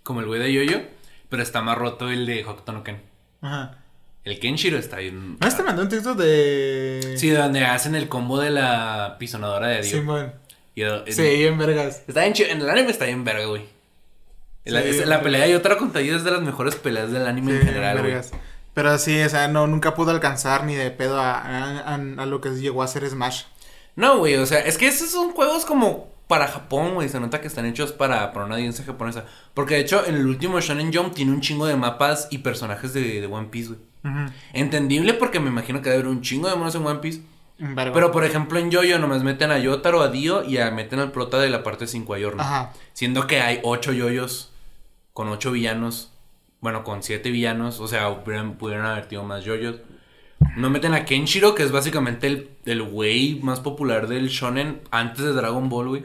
Como el güey de Yoyo. Pero está más roto el de Hokuto no Ken. Ajá. El Kenshiro está bien. ¿No te mandó un texto de. Sí, donde hacen el combo de la pisonadora de Dio. Simón. Y el- el- Sí, bien vergas. Está bien chido. En el anime está bien verga, güey. La, Sí, es- la pelea de otra contra es de las mejores peleas del anime Sí, en general, güey. Pero sí, o sea, no, nunca pudo alcanzar ni de pedo a, a- a- a lo que llegó a ser Smash. No, güey, o sea, es que esos son juegos como para Japón, güey. Se nota que están hechos para, para una audiencia japonesa. Porque de hecho, en el último Shonen Jump tiene un chingo de mapas y personajes de, de One Piece, güey. Entendible porque me imagino que debe haber un chingo de monos en One Piece. Pero por ejemplo en Yoyo nomás meten a Yotaro, a Dio y a meten al prota de la parte 5 a Yorno. Ajá. Siendo que hay 8 yoyos con 8 villanos. Bueno, con 7 villanos. O sea, hubieran- pudieron haber tenido más yoyos. No meten a Kenshiro, que es básicamente el, el güey más popular del shonen antes de Dragon Ball, güey.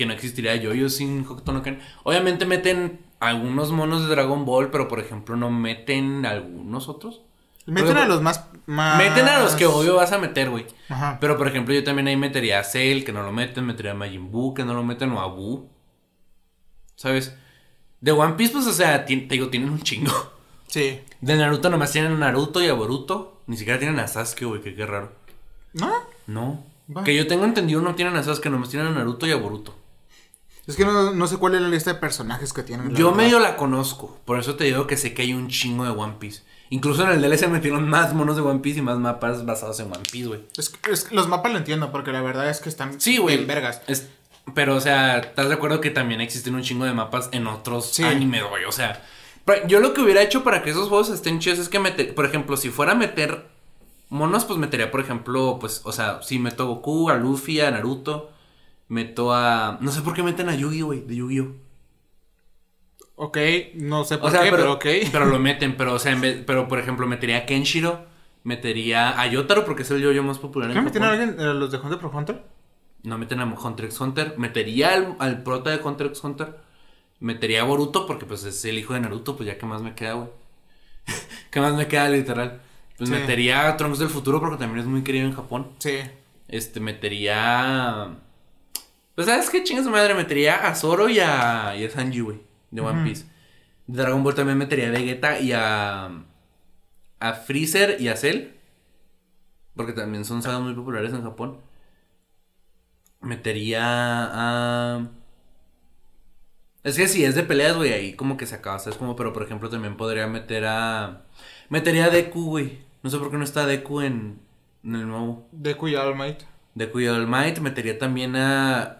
Que no existiría yoyo sin Hokuto no Ken. Obviamente meten algunos monos de Dragon Ball, pero por ejemplo no meten algunos otros. Meten a los más, más. Meten a los que obvio vas a meter, güey. Ajá. Pero por ejemplo, yo también ahí metería a Cell, que no lo meten, metería a Majin Buu, que no lo meten, o a Buu. ¿Sabes? De One Piece, pues, o sea, te digo, tienen un chingo. Sí. De Naruto nomás tienen a Naruto y a Boruto. Ni siquiera tienen a Sasuke, güey, que qué raro. ¿No? No. Que yo tengo entendido, no tienen a Sasuke, nomás tienen a Naruto y a Boruto. Es que no, no sé cuál es la lista de personajes que tienen. Yo medio la conozco, por eso te digo que sé que hay un chingo de One Piece. Incluso en el DLC metieron más monos de One Piece y más mapas basados en One Piece, güey. Es, que- es los mapas lo entiendo, porque la verdad es que están Sí, güey. bien vergas. Es- pero, o sea, ¿estás de acuerdo que también existen un chingo de mapas en otros Sí. animes, güey? O sea, yo lo que hubiera hecho para que esos juegos estén chidos es que meter, por ejemplo, si fuera a meter monos, pues metería, por ejemplo, pues, o sea, si meto a Goku, a Luffy, a Naruto, meto a... No sé por qué meten a Yugi, güey, de Yu-Gi-Oh! Ok, no sé por O sea, qué, pero, pero, ok. pero lo meten, pero, o sea, en vez, pero, por ejemplo, metería a Kenshiro, metería a Yotaro, porque es el yo-yo más popular en ¿Qué metieron a alguien, eh, los de Hunter por Hunter? No meten a Hunter x Hunter. Metería al, al prota de Hunter x Hunter. Metería a Boruto porque pues es el hijo de Naruto, pues ya que más me queda, güey. ¿Qué más me queda, literal? Pues Sí. metería a Trunks del futuro porque también es muy querido en Japón. Sí. Este, metería... Pues sabes qué chingas su madre, metería a Zoro y a, y a Sanji, güey, de One. Piece. De Dragon Ball también metería a Vegeta y a... A Freezer y a Cell. Porque también son sagas muy populares en Japón. Metería a... Es que si es de peleas, güey, ahí como que se acaba, ¿sabes? Como, pero por ejemplo también podría meter a... Metería a Deku, güey. No sé por qué no está Deku en, en el nuevo. Deku y All Might. Deku y All Might. Metería también a...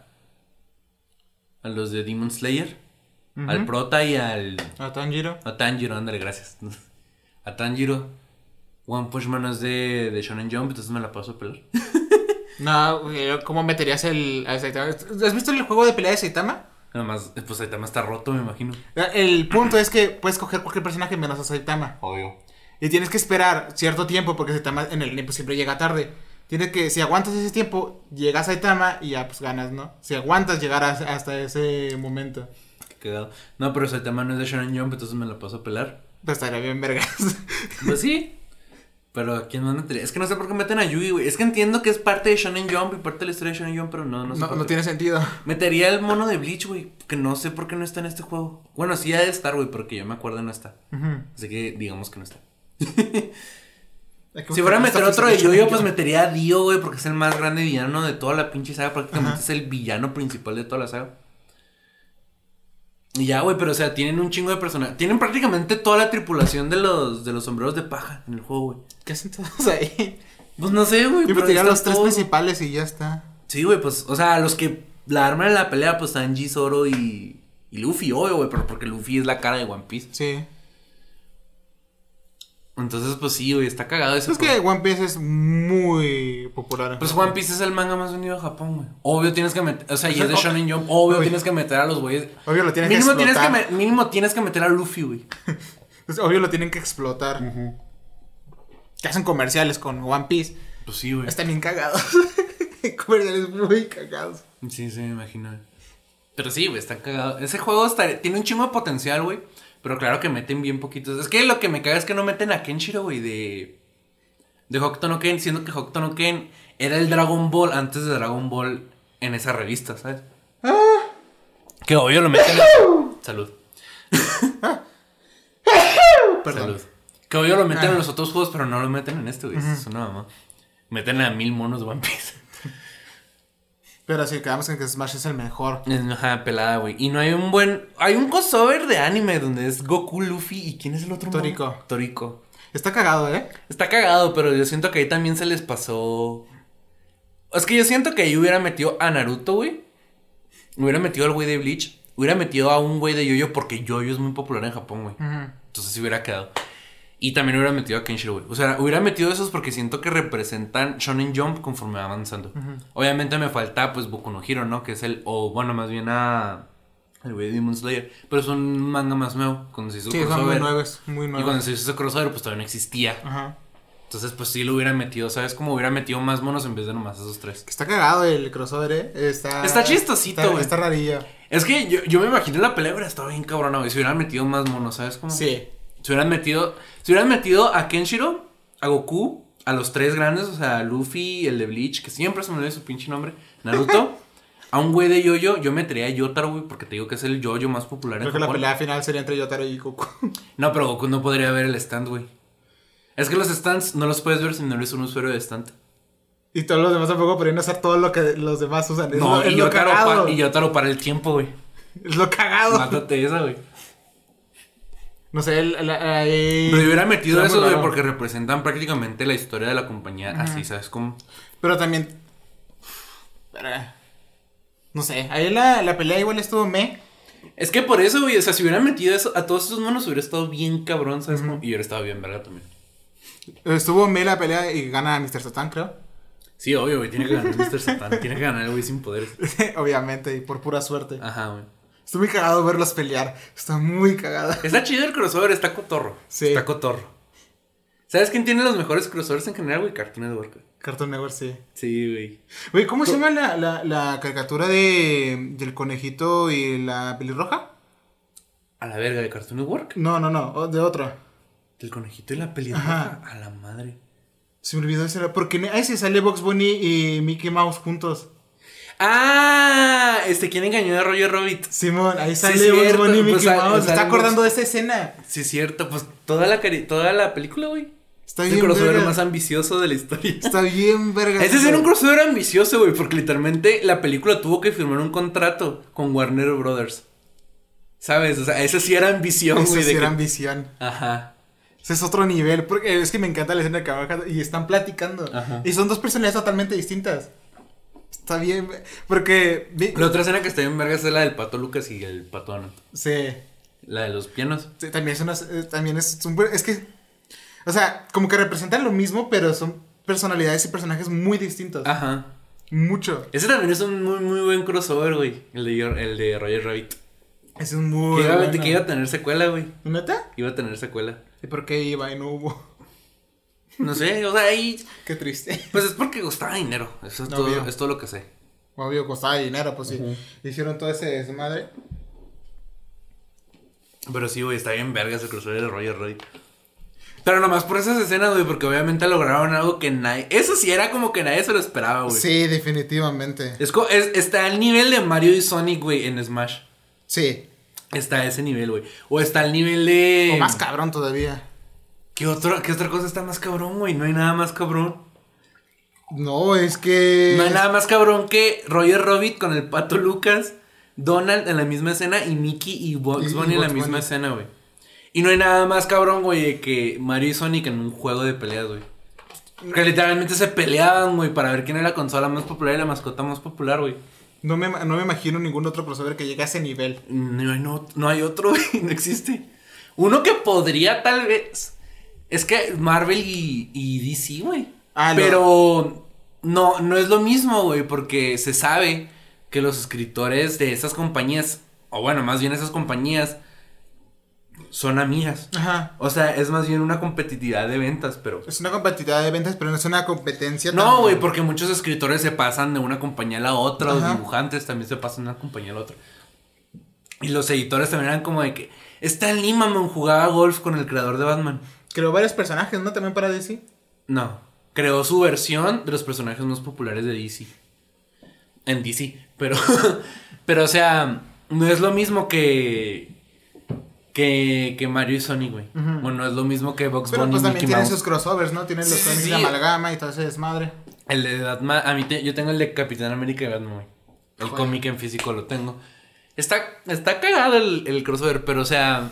A los de Demon Slayer. Al Prota y al... A Tanjiro. A Tanjiro, ándale, gracias. A Tanjiro. One Punch Man es de, de Shonen Jump, entonces me la paso a pelar. No, ¿cómo meterías el a Saitama? ¿Has visto el juego de pelea de Saitama? Nada más, pues Saitama está roto, me imagino. El punto es que puedes coger cualquier personaje menos a Saitama. Obvio. Y tienes que esperar cierto tiempo porque Saitama en el tiempo siempre llega tarde. Tienes que, si aguantas ese tiempo, llega Saitama y ya pues ganas, ¿no? Si aguantas llegar a- hasta ese momento, Quedado. No, pero Saitama no es de Shonen Jump, entonces me la paso a pelar. pues estaría bien vergas. Pues sí. Pero ¿a quién más metería? Es que no sé por qué meten a Yugi, güey. Es que entiendo que es parte de Shonen Jump y parte de la historia de Shonen Jump, pero no, no sé. No, por no qué. tiene sentido. Metería el mono de Bleach, güey. Que no sé por qué no está en este juego. Bueno, sí ha de estar, güey, porque yo me acuerdo no está. Así que digamos que no está. Si fuera a meter otro de Yoyo, pues metería a Dio, güey, porque es el más grande villano de toda la pinche saga. Prácticamente Ajá. es el villano principal de toda la saga. Y ya, güey, pero o sea, tienen un chingo de personajes. Tienen prácticamente toda la tripulación de los, de los sombreros de paja en el juego, güey. ¿Qué hacen todos ahí? Pues no sé, güey. Yo pero tirar están los tres todos. principales y ya está. Sí, güey, pues, o sea, los que la arman en la pelea, pues Sanji, Zoro y, y Luffy, obvio, güey, pero porque Luffy es la cara de One Piece. Sí. Entonces, pues sí, güey, está cagado ese Es que. One Piece es muy popular. Pues One Piece es el manga más vendido de Japón, güey. Obvio tienes que meter, o sea, y es de Shonen Jump, obvio Uy. tienes que meter a los güeyes. Obvio lo que tienes que, explotar. mínimo tienes que meter a Luffy, güey. Pues, obvio lo tienen que explotar. Que hacen comerciales con One Piece. Pues sí, güey. Están bien cagados. comerciales muy cagados. Sí, sí, me imagino. Pero sí, güey, está cagado. Ese juego está- tiene un chingo de potencial, güey. Pero claro que meten bien poquitos. Es que lo que me caga es que no meten a Kenshiro, güey, de. De Hokuto no Ken, siendo que Hokuto no Ken era el Dragon Ball antes de Dragon Ball en esa revista, ¿sabes? Que obvio lo meten en... Salud. Perdón. Salud. Que obvio lo meten Ah. en los otros juegos, pero no lo meten en este, güey. Es una mamá. Meten a mil monos de One Piece. Pero sí, quedamos en que Smash es el mejor. Es una pelada, güey. Y no hay un buen. Hay un crossover de anime donde es Goku, Luffy y ¿quién es el otro? mono? Toriko. Toriko. Está cagado, ¿eh? Está cagado, pero yo siento que ahí también se les pasó. Es que yo siento que ahí hubiera metido a Naruto, güey. Hubiera metido al güey de Bleach. Hubiera metido a un güey de Yoyo porque Yoyo es muy popular en Japón, güey. Entonces sí hubiera quedado. Y también hubiera metido a Kenshiro, güey. O sea, hubiera metido esos porque siento que representan Shonen Jump conforme va avanzando. Obviamente me falta, pues, Boku no Hero, ¿no? Que es el... O, bueno, más bien a... El güey de Demon Slayer. Pero es un manga más nuevo. Cuando se hizo Sí, son muy crossover. nuevos, muy Y nuevos. cuando se hizo ese crossover, pues todavía no existía. Ajá. Entonces, pues sí lo hubiera metido, ¿sabes? Como hubiera metido más monos en vez de nomás esos tres. Está cagado el crossover, ¿eh? Está, Está chistosito, está- güey. Está rarillo. Es que yo, yo me imaginé la pelea, hubiera estado bien cabrona, güey. Si hubieran metido más monos, ¿sabes? Cómo? Sí. Si hubieran metido. Si hubieran metido a Kenshiro, a Goku, a los tres grandes, o sea, a Luffy, el de Bleach, que siempre se me olvida su pinche nombre, Naruto, a un güey de Yoyo, yo metería a Yotaro, güey, porque te digo que es el Yoyo más popular en Creo que la pelea final sería entre Yotaro y Goku. No, pero Goku no podría ver el stand, güey. Es que los stands no los puedes ver si no eres un usuario de stand. y todos los demás tampoco podrían usar todo lo que los demás usan. Es No, lo, y Yotaro, cagado. pa- y Yotaro para el tiempo, güey. Es lo cagado. Mátate esa, güey. No sé, el, el- Pero yo hubiera metido eso, güey, porque representan prácticamente la historia de la compañía. Así, ¿sabes cómo? Pero también. Pero, No sé, ahí la, la pelea igual estuvo me. Es que por eso, güey, o sea, si hubieran metido eso a todos esos monos, hubiera estado bien cabrón, ¿sabes? cómo? Y hubiera estado bien verga también. Estuvo me la pelea y gana Mr. Satan, creo. Sí, obvio, güey, tiene que ganar Mr. Satan. tiene que ganar güey sin poderes. Obviamente, y por pura suerte. Ajá, güey. Estoy muy cagado verlos pelear. Está muy cagada. Está chido el crossover, está cotorro. Sí. Está cotorro. ¿Sabes quién tiene los mejores crossovers en general, güey? Cartoon Network. Cartoon Network, sí. Sí, güey. Güey, ¿cómo se llama la, la, la caricatura de, del conejito y la pelirroja? A la verga de Cartoon Network. No, no, no, de otra. Del conejito y la pelirroja. Ajá. A la madre. Se me olvidó ese. era- Porque ahí se sale Box Bunny y Mickey Mouse juntos. Ah, este, ¿quién engañó a Roger Rabbit? Simón, ahí Sí, sale cierto, Bunny y pues, Mickey sale- Mouse. Me está Bugs- acordando de esa escena. Sí, es cierto, pues toda la, toda la película, güey. Está Es el bien crossover verga. más ambicioso de la historia. Está bien verga. Ese sí era un crossover ambicioso, güey, porque literalmente la película tuvo que firmar un contrato con Warner Brothers. ¿Sabes? O sea, ese sí era ambición, güey. sí de era que- ambición. Ajá. Ese es otro nivel. Porque es que me encanta la escena que abajo y están platicando. Ajá. Y son dos personalidades totalmente distintas. Está bien. Porque. La otra escena que está bien verga es la del pato Lucas y el pato Ana. Sí. La de los pianos. Sí, también es una, eh, también es, un es que, o sea, como que representan lo mismo, pero son personalidades y personajes muy distintos. Ajá. Mucho. Ese también es un muy, muy buen crossover, güey. El de, el de Roger Rabbit. Es muy que, iba, bueno. que iba a tener secuela, güey. ¿Neta? Iba a tener secuela. ¿Y por qué iba y no hubo? No sé, o sea, ahí. Qué triste. Pues es porque costaba dinero. Eso es, No, todo, es todo lo que sé. Obvio, costaba dinero, pues sí. Hicieron todo ese desmadre. Pero sí, güey, está bien verga ese crossover de Roger Rabbit. Pero nomás por esas escenas, güey, porque obviamente lograron algo que nadie. Eso sí era como que nadie se lo esperaba, güey. Sí, definitivamente. Es, co- es- está al nivel de Mario y Sonic, güey, en Smash. Sí. Está a ese nivel, güey. O está al nivel de. O más cabrón todavía. ¿Qué, otro, ¿Qué otra cosa está más cabrón, güey? No hay nada más cabrón. No, es que. No hay nada más cabrón que Roger Rabbit con el pato Lucas, Donald en la misma escena y Mickey y Bugs Bunny en la misma Bunny. escena, güey. Y no hay nada más cabrón, güey, que Mario y Sonic en un juego de peleas, güey. Que literalmente se peleaban, güey, para ver quién era la consola más popular y la mascota más popular, güey. No me, no me imagino ningún otro crossover que llegue a ese nivel. No, no, no hay otro, güey, no existe. Uno que podría tal vez. Es que Marvel y, y DC, güey. Ah, Pero no, no es lo mismo, güey, porque se sabe que los escritores de esas compañías, o bueno, más bien esas compañías, son amigas. Ajá. O sea, es más bien una competitividad de ventas, pero... Es una competitividad de ventas, pero no es una competencia. No, güey, porque muchos escritores se pasan de una compañía a la otra, los dibujantes también se pasan de una compañía a la otra. Y los editores también eran como de que Stan mamón, jugaba golf con el creador de Batman. Creó varios personajes, ¿no? También para DC. No, creó su versión de los personajes más populares de DC. En DC, pero, pero o sea, no es lo mismo que que, que Mario y Sonic, güey. Ujú. Bueno, no es lo mismo que Box Pero Bunny pues también tienen sus crossovers, ¿no? Tienen los Sí, cómics sí. de amalgama y todo ese desmadre. El de Batman, a mí te- yo tengo el de Capitán América y Batman, güey. El cómic en físico lo tengo. Está, está cagado el, el crossover, pero o sea,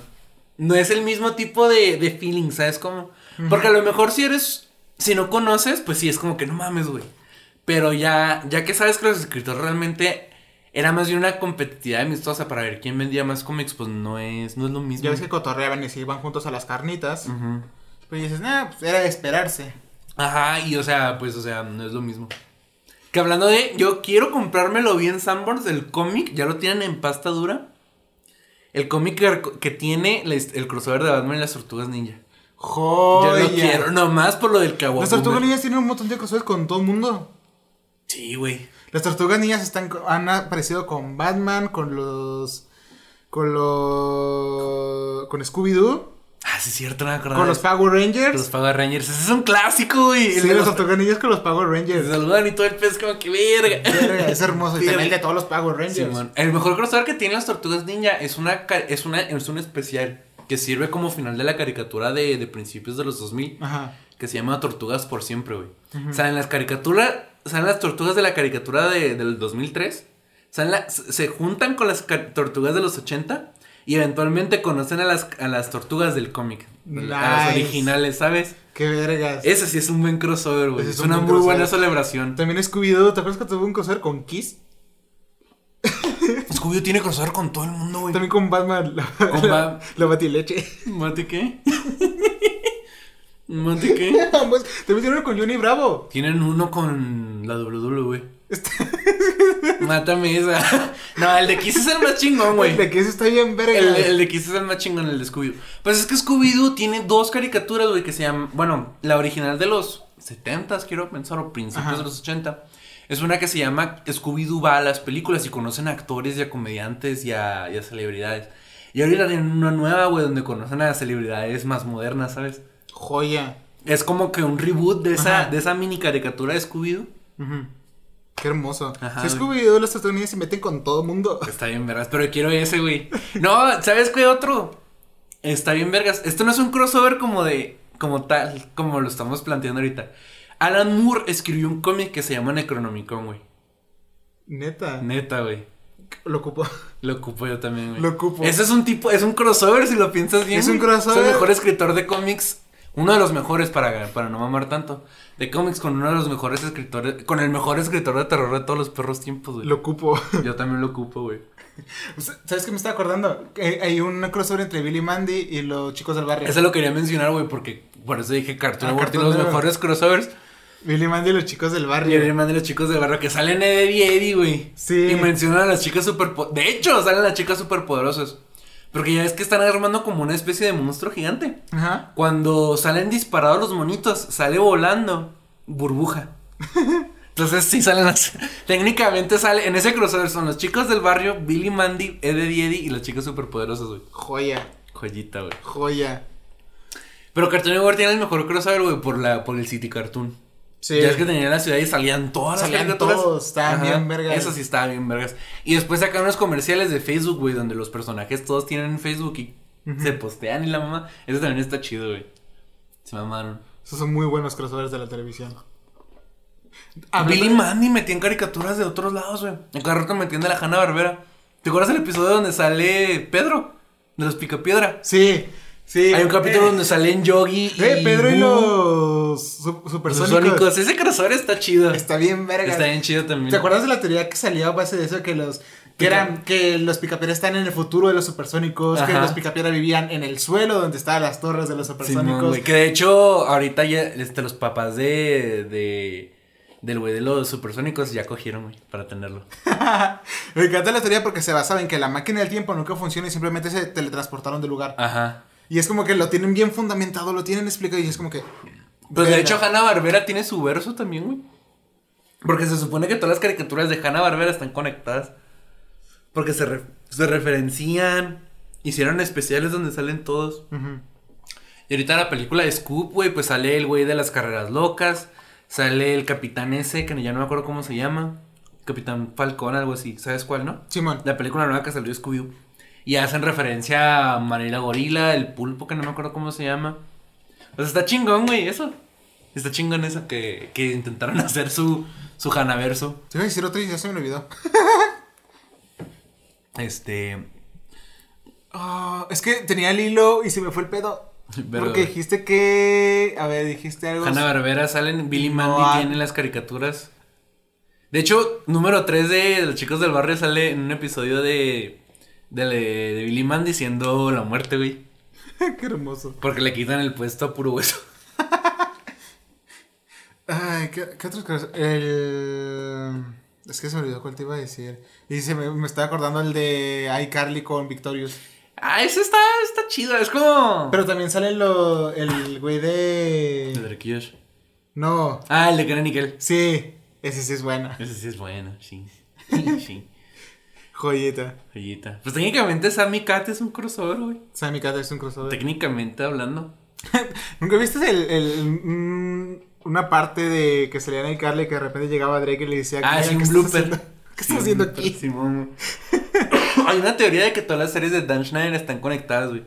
no es el mismo tipo de, de feeling, ¿sabes cómo? Porque a lo mejor si eres, si no conoces, pues sí, es como que no mames, güey. Pero ya, ya que sabes que los escritores realmente era más bien una competitividad amistosa para ver quién vendía más cómics, pues no es, no es lo mismo. Ya ves que cotorreaban y se iban juntos a las carnitas. Ujú. Pues dices, nah, pues era de esperarse. Ajá, y o sea, pues, o sea, no es lo mismo. Que hablando de, yo quiero comprármelo bien Sanborns, el cómic, ya lo tienen en pasta dura. El cómic que, que tiene el crossover de Batman y las tortugas ninja. Joder. Yo lo quiero, nomás por lo del Kawaii. Las tortugas niñas tienen un montón de crossovers con todo el mundo. Sí, güey. Las tortugas niñas están, han aparecido con Batman, con los. Con los. Con Scooby-Doo, Ah, sí, es cierto, no me acordaba. con los Power. Rangers. Los Power Rangers. Ese es un clásico, güey. Sí, los- niñas con los Power Se Rangers. saludan y todo el pez como que verga. Verga, es hermoso. Y también el de todos los Power Rangers. El mejor crossover que tienen las tortugas ninja es una es una es un especial que sirve como final de la caricatura de, de principios de los 2000 Ajá. que se llama Tortugas por siempre, güey. O sea, en las caricaturas, salen las tortugas de la caricatura de, del 2003, salen la- se se juntan con las tortugas de los 80 y eventualmente conocen a las, a las tortugas del cómic, a las originales, ¿sabes? Qué vergas. Ese sí es un buen crossover, güey. Es, es un una muy buena celebración. También Scooby-Doo, ¿te acuerdas que tuvo un crossover con Kiss? Scooby tiene crossover con todo el mundo, güey. También con Batman. La, Con la, Bat- la batileche. ¿Mate qué? ¿Mate qué? También tiene uno con Johnny Bravo. Tienen uno con la WWE. Este- Mátame esa. No, el de Kiss es el más chingón, güey. El de Kiss está bien verga. El, el de Kiss es el más chingón, el de Scooby-Doo. Pues es que Scooby-Doo tiene dos caricaturas, güey, que se llaman. Bueno, la original de los 70 quiero pensar, o principios Ajá. de los 80. Es una que se llama Scooby-Doo va a las películas y conocen a actores y a comediantes y a, y a celebridades. Y ahorita tienen una nueva, güey, donde conocen a celebridades más modernas, ¿sabes? Joya. Es como que un reboot de esa, Ajá. de esa mini caricatura de Scooby-Doo. Qué hermoso. Ajá, si. Scooby-Doo, tortugas niñas se meten con todo mundo. Está bien vergas, pero quiero ese, güey. No, ¿sabes qué otro? Está bien vergas. Esto no es un crossover como de, como tal, como lo estamos planteando ahorita. Alan Moore escribió un cómic que se llama Necronomicon, güey. Neta. Neta, güey. Lo ocupo. Lo ocupo yo también, güey. Lo ocupo. Ese es un tipo, es un crossover si lo piensas bien. Es un crossover. Es el mejor escritor de cómics. Uno de los mejores para, para no mamar tanto. De cómics con uno de los mejores escritores. Con el mejor escritor de terror de todos los perros tiempos, güey. Lo ocupo. Yo también lo ocupo, güey. ¿Sabes qué me está acordando? Que Hay un crossover entre Billy Mandy y los chicos del barrio. Eso lo quería mencionar, güey, porque por eso dije Cartoon Network tiene los mejores crossovers. Billy Mandy y los chicos del Y barrio. el hermano de los chicos del barrio que salen Eddie Eddie, güey. Sí. Y mencionan a las chicas super De hecho, salen las chicas superpoderosas. Porque ya ves que están armando como una especie de monstruo gigante. Ajá. Cuando salen disparados los monitos, sale volando burbuja. Entonces sí salen las... Técnicamente sale... En ese crossover son los chicos del barrio, Billy Mandy, Eddie Eddie y las chicas superpoderosas, güey. Joya. Joyita, güey. Joya. Pero Cartoon Network tiene el mejor crossover, güey, por, la, por el City Cartoon. Sí. Ya es que tenían la ciudad y salían todas las Salían caricaturas. todos, estaban bien vergas. Eso sí estaba bien vergas. Y después sacaron unos comerciales de Facebook, güey, donde los personajes todos tienen Facebook y se postean y la mamá. Eso también está chido, güey. Se mamaron. Esos son muy buenos crossovers de la televisión. A Billy Mandy metían caricaturas de otros lados, güey. En cada rato metían de la Hanna Barbera. ¿Te acuerdas del episodio donde sale Pedro? De los Picapiedra. Sí, sí. Hay un capítulo Eh, donde salen Yogi y. Eh, Pedro y Boo. Los su- Los supersónicos. Sónicos. Ese crossover está chido. Está bien verga. Está bien chido también. ¿Te acuerdas de la teoría que salió a base de eso? Que los. Que eran. Que los picapiedra están en el futuro de los supersónicos. Que Ajá. los picapiedra vivían en el suelo donde estaban las torres de los supersónicos. güey, que de hecho, ahorita ya, este, los papás de, de, del güey de los supersónicos ya cogieron, güey, para tenerlo. Me encanta la teoría porque se basaba en que la máquina del tiempo nunca funciona y simplemente se teletransportaron del lugar. Ajá. Y es como que lo tienen bien fundamentado, lo tienen explicado y es como que. Pues de hecho, Hanna Barbera tiene su verso también, güey. Porque se supone que todas las caricaturas de Hanna Barbera están conectadas. Porque se, re- se referencian. Hicieron especiales donde salen todos. Y ahorita la película de Scoop, güey, pues sale el güey de las carreras locas. Sale el capitán ese, que ya no me acuerdo cómo se llama. Capitán Falcón, algo así. ¿Sabes cuál, no? Simón. La película nueva que salió de Scooby-Doo. Y hacen referencia a Manila Gorila, el pulpo, que no me acuerdo cómo se llama. Pues está chingón, güey, eso. Está chingón eso que, que intentaron hacer su, su Hanaverso. Te iba a decir otro y ya se me olvidó. Este. Ah, es que tenía el hilo y se me fue el pedo. Pero- Porque dijiste que. A ver, dijiste algo. Hanna Barbera salen, Billy No, Mandy ah. tiene las caricaturas. De hecho, número 3 de Los Chicos del Barrio sale en un episodio de, de, de Billy Mandy siendo la muerte, güey. Qué hermoso. Porque le quitan el puesto a puro hueso. Ay, ¿qué, qué otros cosas? El. Es que se me olvidó cuál te iba a decir. Y se me, me estaba acordando el de iCarly con Victorious. Ah, ese está, está chido, es como. Pero también sale lo, el güey El de de. Ricky Josh. No. Ah, el de Nickel. Sí, ese sí es buena. Ese sí es bueno, sí. sí. Joyita. Joyita. Pues técnicamente Sammy Cat es un crossover, güey. Sammy Cat es un crossover. Técnicamente hablando. ¿Nunca viste el, el- mm, una parte de que salía en iCarly que de repente llegaba Drake y le decía Ah, "Mira, sí, ¿qué un blooper. ¿Qué estás haciendo aquí? Simón. Hay una teoría de que todas las series de Dan Schneider están conectadas, güey.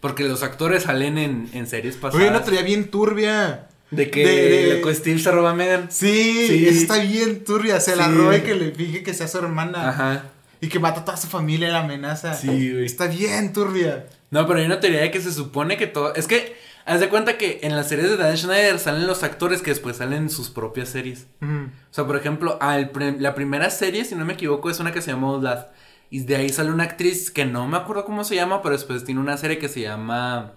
Porque los actores salen en, en series pasadas. Oye, una teoría bien turbia. De que de- de- Steve se roba a Megan. Sí, está bien turbia. Se la Sí. roba y que le finge que sea su hermana. Ajá. Y que mata a toda su familia la amenaza. Sí, güey. Está bien turbia. No, pero hay una teoría de que se supone que todo. Es que, haz de cuenta que en las series de Dan Schneider salen los actores que después salen en sus propias series. O sea, por ejemplo, al pre- la primera serie, si no me equivoco, es una que se llama Old Dad. Y de ahí sale una actriz que no me acuerdo cómo se llama, pero después tiene una serie que se llama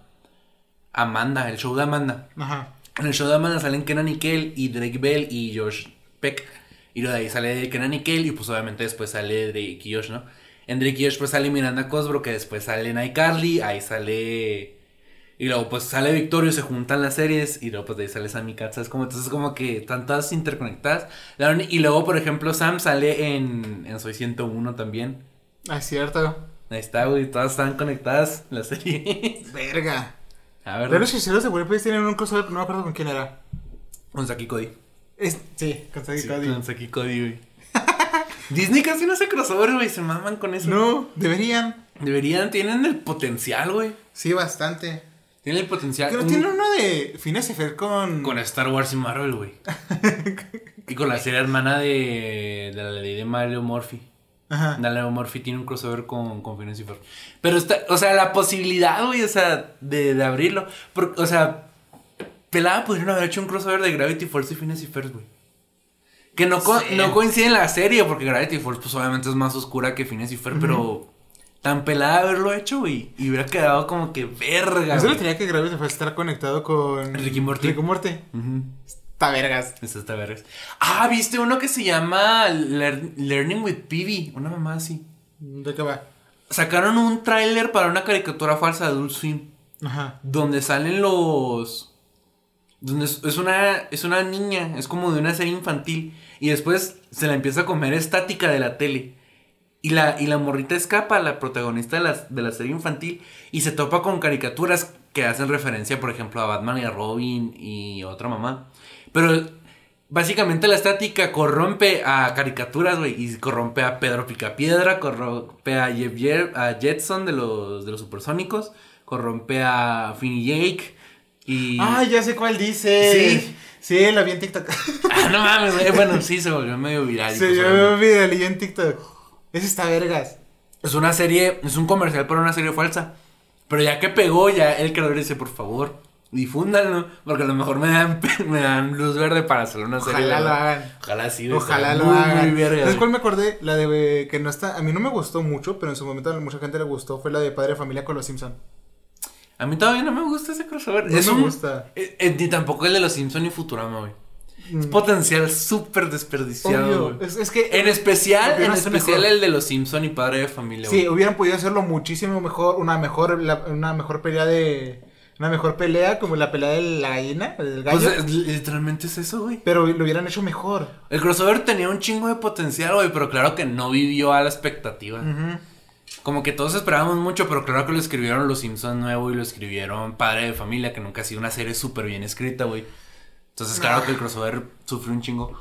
Amanda, el show de Amanda. Ajá. En el show de Amanda salen Kenan Nickel y Drake Bell y Josh Peck. Y luego de ahí sale Kenan Nickel y pues obviamente después sale Drake y Josh, ¿no? En Drake y Josh pues sale Miranda Cosbro, que después sale en iCarly, ahí sale... Y luego pues sale Victorio, se juntan las series y luego pues de ahí sale Sammy Cat, ¿sabes? Como, entonces como que están todas interconectadas. La Y luego por ejemplo Sam sale en, en Soy 101 también. Ah, es cierto. Ahí está, güey, todas están conectadas las series. Verga. A ver, Pero los hechiceros de Waverly tienen un crossover, pero no me acuerdo con quién era. con Saki Cody. Es, sí, con Saki Sí, Cody. Con Saki Cody, güey. Disney casi no hace crossover, güey. Se maman con eso. No, deberían. Deberían, tienen el potencial, güey. Sí, bastante. Tienen el potencial. No Un- tiene uno de Phineas y Fer con. Con Star Wars y Marvel, güey. y con la serie hermana de, de la ley de Mario Murphy. Ajá. Mario Murphy tiene un crossover con, con Phineas y Ferb. Pero está, o sea, la posibilidad, güey, o sea, de, de abrirlo. Por- o sea, pelada podrían haber hecho un crossover de Gravity Falls y Phineas y Ferb, güey. Que no, co- Sí. no coincide en la serie, porque Gravity Falls, pues obviamente es más oscura que Phineas y Ferb, pero tan pelada haberlo hecho, güey. Y hubiera quedado como que verga. Eso lo tenía que Gravity Falls estar conectado con. Ricky Morty. Ricky Morty. Ujú. Está vergas. Eso está vergas. Ah, ¿viste uno que se llama Lear- Learning with Peewee? Una mamá así. ¿De qué va? Sacaron un tráiler para una caricatura falsa de Adult Swim. Ajá. Donde salen los. Donde es, es una. Es una niña. Es como de una serie infantil. Y después se la empieza a comer estática de la tele. Y la, y la morrita escapa, la protagonista de la, de la serie infantil. Y se topa con caricaturas que hacen referencia, por ejemplo, a Batman y a Robin y otra mamá. Pero básicamente la estática corrompe a caricaturas, güey, y corrompe a Pedro Picapiedra, corrompe a, a Jetson de los, de los supersónicos, corrompe a Finn y Jake. Y... Ah, ya sé cuál dice. Sí. Sí, la vi en TikTok. Ah, no mames, güey. Bueno, sí, se volvió medio viral. Se volvió viral y en TikTok. Ese está vergas. Es una serie, es un comercial para una serie falsa. Pero ya que pegó, ya el creador dice, por favor, difúndanlo. Porque a lo mejor me dan, me dan luz verde para hacer una serie. Ojalá lo hagan. Ojalá sí. Ojalá lo hagan. ¿Sabes cuál me acordé? La de que no está. A mí no me gustó mucho, pero en su momento a mucha gente le gustó. Fue la de Padre de Familia con los Simpson. A mí todavía no me gusta ese crossover. No me gusta. Eh, eh, ni tampoco el de los Simpson ni Futurama, güey. Es mm. potencial súper desperdiciado. Es, que. En especial, en especial el de los Simpson y Padre de Familia. Sí, hubieran podido hacerlo muchísimo mejor. Una mejor, una mejor pelea de. Una mejor pelea como la pelea de la gallina, del gallo. Pues literalmente es eso, güey. Pero lo hubieran hecho mejor. El crossover tenía un chingo de potencial, güey, pero claro que no vivió a la expectativa. Como que todos esperábamos mucho, pero claro que lo escribieron Los Simpsons nuevo y lo escribieron Padre de Familia, que nunca ha sido una serie súper bien escrita, güey. Entonces, claro que el crossover sufrió un chingo.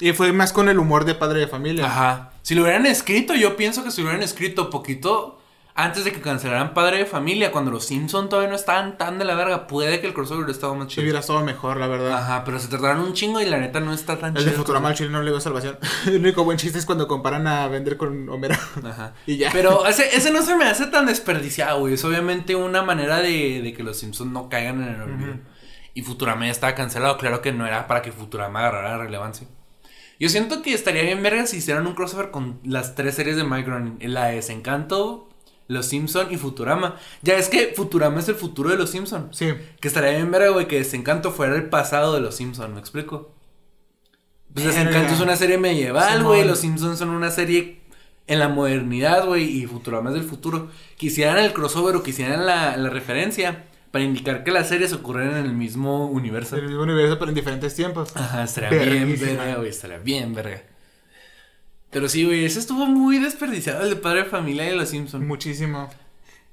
Y fue más con el humor de Padre de Familia. Ajá. Si lo hubieran escrito, yo pienso que si lo hubieran escrito poquito antes de que cancelaran Padre de Familia, cuando los Simpsons todavía no estaban tan de la verga, puede que el crossover hubiera estado más chido. Hubiera estado mejor, la verdad. Ajá, pero se trataron un chingo y la neta no está tan chido. El de Futurama al chile no le dio salvación. el único buen chiste es cuando comparan a vender con Homero. Ajá. y ya. Pero ese, ese no se me hace tan desperdiciado, güey. Es obviamente una manera de, de que los Simpsons no caigan en el olvido. Y Futurama ya estaba cancelado. Claro que no era para que Futurama agarrara relevancia. Yo siento que estaría bien verga si hicieran un crossover con las tres series de Mike Groening. La de Desencanto, los Simpson y Futurama. Ya es que Futurama es el futuro de Los Simpson. Sí. Que estaría bien ver, güey, que Desencanto fuera el pasado de Los Simpson, ¿me explico? Pues Desencanto es una serie medieval, güey. Los Simpsons son una serie en la modernidad, güey. Y Futurama es del futuro. Quisieran el crossover o quisieran la, la referencia para indicar que las series ocurren en el mismo universo. En el mismo universo, pero en diferentes tiempos. Ajá, estaría bien verga, güey. Estaría bien verga. Pero sí, güey, ese estuvo muy desperdiciado, el de Padre de Familia y de Los Simpsons. Muchísimo.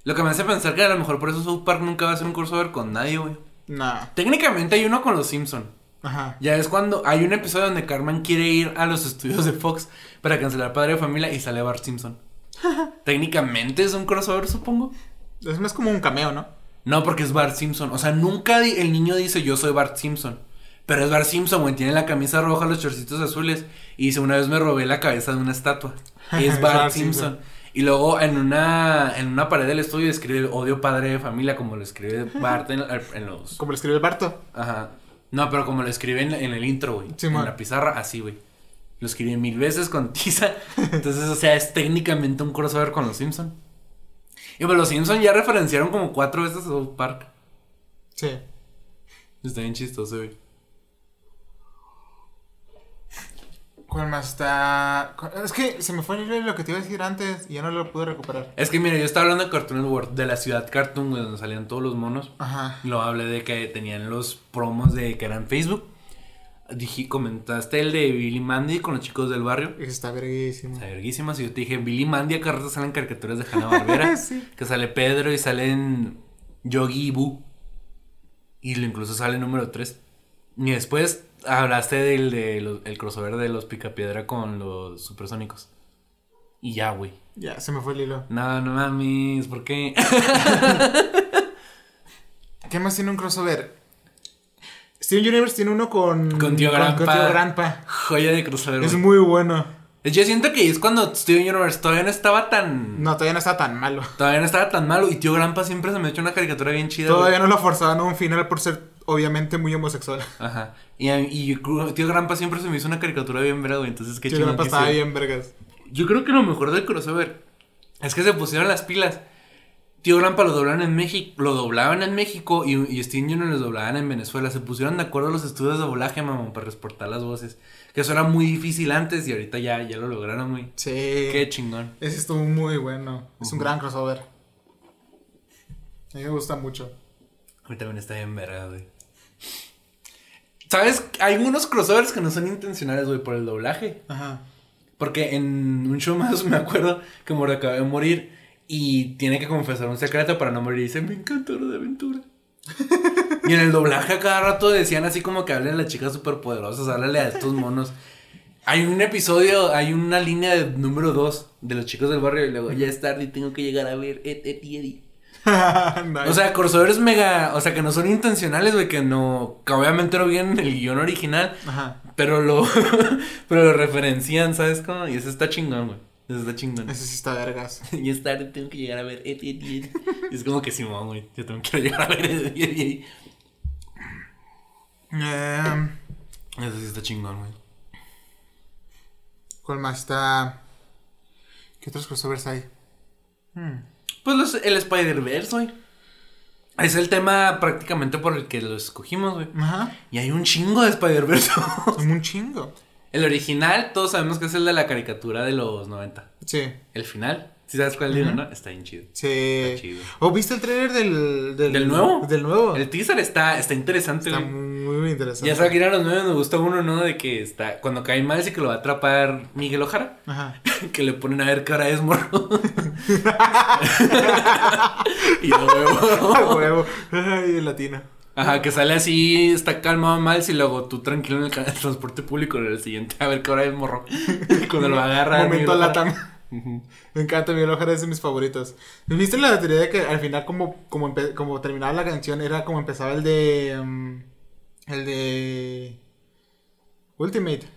Lo que me hace pensar que a lo mejor por eso South Park nunca va a hacer un crossover con nadie, güey. Nah. Técnicamente hay uno con Los Simpsons. Ajá. Ya es cuando hay un episodio donde Carmen quiere ir a los estudios de Fox para cancelar Padre de Familia y sale Bart Simpson. Técnicamente es un crossover, supongo. Es más como un cameo, ¿no? No, porque es Bart Simpson. O sea, nunca el niño dice yo soy Bart Simpson. Pero es Bart Simpson, güey. Tiene la camisa roja, los chorcitos azules. Y dice, una vez me robé la cabeza de una estatua. Y es Bart, Simpson. Y luego en una, en una pared del estudio escribe odio padre de familia, como lo escribe Bart en, los... Como lo escribe Barto. Ajá. No, pero como lo escribe en, el intro, güey. en la pizarra, así, güey. Lo escribe mil veces con tiza. Entonces, o sea, es técnicamente un crossover con los Simpson. Y pues los Simpson ya referenciaron como cuatro veces a South Park. Sí. Está bien chistoso, güey. ¿Cuál más está? Es que se me fue lo que te iba a decir antes y ya no lo pude recuperar. Es que mira, yo estaba hablando de Cartoon Network, de la ciudad Cartoon, donde salían todos los monos. Ajá. Lo hablé de que tenían los promos de que eran Facebook. Dije, comentaste el de Billy Mandy con los chicos del barrio. Está verguísimo. Está verguísimo. Si yo te dije, Billy Mandy acá rato salen caricaturas de Hanna Barbera. sí. Que sale Pedro y salen Yogi y Boo. Y incluso sale número 3. Y después hablaste del de el crossover de los Picapiedra con los supersónicos. Y ya, güey. Ya, se me fue el hilo. No, no mames, ¿por qué? ¿Qué más tiene un crossover? Steven Universe tiene uno con... Con Tío Grampa. Con, Tío Grampa. Joya de crossover, Es muy bueno. Yo siento que es cuando Steven Universe todavía no estaba tan... No, todavía no estaba tan malo. Todavía no estaba tan malo y Tío Grampa siempre se me ha hecho una caricatura bien chida. Todavía no lo forzaban a un final por ser obviamente muy homosexual. Ajá. Y, y Tío Grampa siempre se me hizo una caricatura bien verga, güey. Entonces, qué Tío Grampa estaba bien vergas. Yo creo que lo mejor del crossover es que se pusieron las pilas. Tío Grampa lo doblaban en México, lo doblaban en México y, y Junior los doblaban en Venezuela. Se pusieron de acuerdo los estudios de doblaje, mamá, para exportar las voces. Que eso era muy difícil antes y ahorita ya, ya lo lograron, güey. Sí. Qué chingón. Ese estuvo muy bueno. Es un gran crossover. A mí me gusta mucho. A mí también está bien verga, güey. ¿Sabes? Hay unos crossovers que no son intencionales, güey, por el doblaje. Ajá. Porque en un show más me acuerdo que Mordecai va a morir Y tiene que confesar un secreto para no morir. Y dice, me encanta Hora de Aventura. y en el doblaje a cada rato decían así como que hablen a las chicas superpoderosas, háblale a estos monos. Hay un episodio, hay una línea de número 2 de los chicos del barrio y luego ya es tarde y tengo que llegar a ver Ed, Ed y Eddie. Nice. O sea, crossovers mega, o sea, que no son intencionales, güey, que no, que obviamente no vienen en el guion original, Ajá. pero lo, pero lo referencian, ¿sabes cómo? Y eso está chingón, güey. Eso está chingón. Ese sí está vergas. Y es tarde, tengo que llegar a ver y Eddie. Y es como que Simón, güey, yo también quiero llegar a ver. Em, Eso sí está chingón, güey. ¿Cuál más está? ¿Qué otros crossovers hay? Hmm. Pues los- el Spider-Verse, güey. Es el tema prácticamente por el que lo escogimos, güey. Ajá. Y hay un chingo de Spider-Verse. Un chingo. El original, todos sabemos que es el de la caricatura de los 90. Sí. El final, si sabes cuál digo, ¿no? Está bien chido. Sí. Está chido. ¿O viste el trailer del, ¿Del nuevo? Del nuevo. El teaser está, está interesante, Está güey. muy, muy interesante. Ya sabes que a los nueve me gusta uno, ¿no? De que está. Cuando cae mal, sí que lo va a atrapar Miguel Ojara. Ajá. que le ponen a ver qué hora es morro. y lo veo. A huevo. Ay, el latino. Ajá, que sale así, está calmado mal, si luego tú tranquilo en el, transporte público en el siguiente, a ver qué hora es morro. Cuando lo agarra. Momento latam. Ujú. Me encanta, Miguel Ojara es de mis favoritos. ¿Viste la teoría de que al final como, como, como terminaba la canción era como empezaba el de... mm, el de... Ultimate.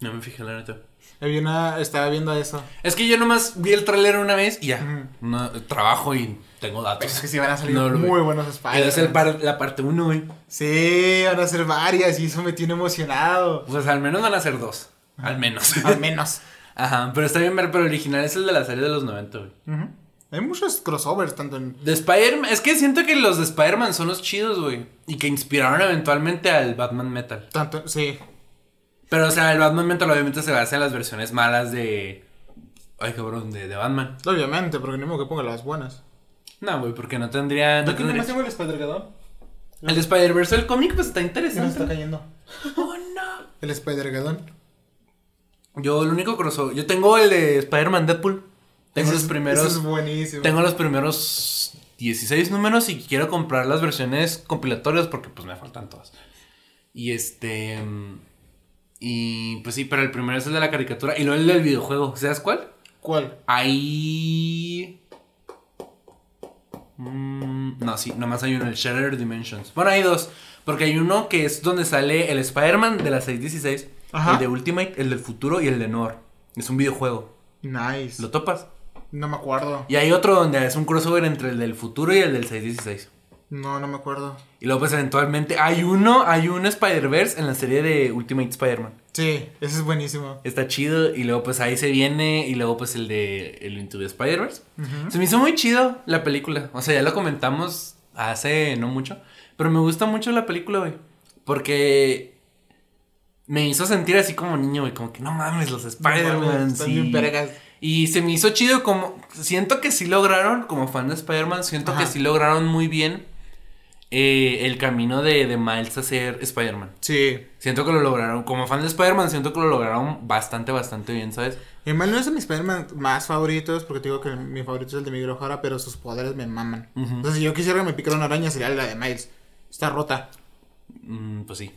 No me fijé, la neta. Había una... Estaba viendo eso. Es que yo nomás vi el tráiler una vez y ya. No, trabajo y tengo datos. Pues es que sí van a salir No muy buenos Pero Spider. es el par- la parte uno, güey. Sí, van a ser varias y eso me tiene emocionado. Pues al menos van a ser dos. Al menos. Al menos. Ajá, pero está bien ver, pero el original es el de la serie de los 90, güey. Hay muchos crossovers, tanto en... De Spider-Man, es que siento que los de Spider-Man son los chidos, güey. Y que inspiraron eventualmente al Batman Metal. Tanto, sí. Pero, o sea, el Batman Metal obviamente se basa en las versiones malas de. Ay, cabrón, de, de Batman. Obviamente, porque ni modo que ponga las buenas. No, güey, porque no tendría. No ¿De qué tendría... más el Spider-Gadón? El de Spider-Verse del cómic, pues está Se interesante. está cayendo. Oh, no. El Spider-Gadón. Yo, el único crossover. Yo tengo el de Spider-Man Deadpool. Tengo los es- primeros. ese es buenísimo. Tengo los primeros 16 números y quiero comprar las versiones compilatorias porque pues me faltan todas. Y este... Y pues sí, pero el primero es el de la caricatura y luego el del videojuego. ¿Sabes cuál? ¿Cuál? Ahí... Mm, no, sí, nomás hay uno, el Shattered Dimensions. Bueno, hay dos. Porque hay uno que es donde sale el Spider-Man de la 616, Ajá. el de Ultimate, el del futuro y el de Noir. Es un videojuego. Nice. ¿Lo topas? No me acuerdo. Y hay otro donde es un crossover entre el del futuro y el del 616. No, no me acuerdo. Y luego pues eventualmente hay uno, hay un Spider-Verse en la serie de Ultimate Spider-Man. Sí, ese es buenísimo. Está chido y luego pues ahí se viene y luego pues el de el Into the Spider-Verse. Se me hizo muy chido la película. O sea, ya lo comentamos hace no mucho. Pero me gusta mucho la película, güey. Porque me hizo sentir así como niño, güey. Como que no mames, los Spider-Man. Sí. Y se me hizo chido como... Siento que sí lograron, como fan de Spider-Man, siento que sí lograron muy bien eh, el camino de, de Miles a ser Spider-Man. Sí. Siento que lo lograron, como fan de Spider-Man, siento que lo lograron bastante, bastante bien, ¿sabes? Mi hermano no es de mis Spider-Man más favoritos, porque te digo que mi favorito es el de Miguel Ojara, pero sus poderes me maman. Entonces, si yo quisiera que me picara una araña, sería la de Miles. Está rota. Mm, pues sí.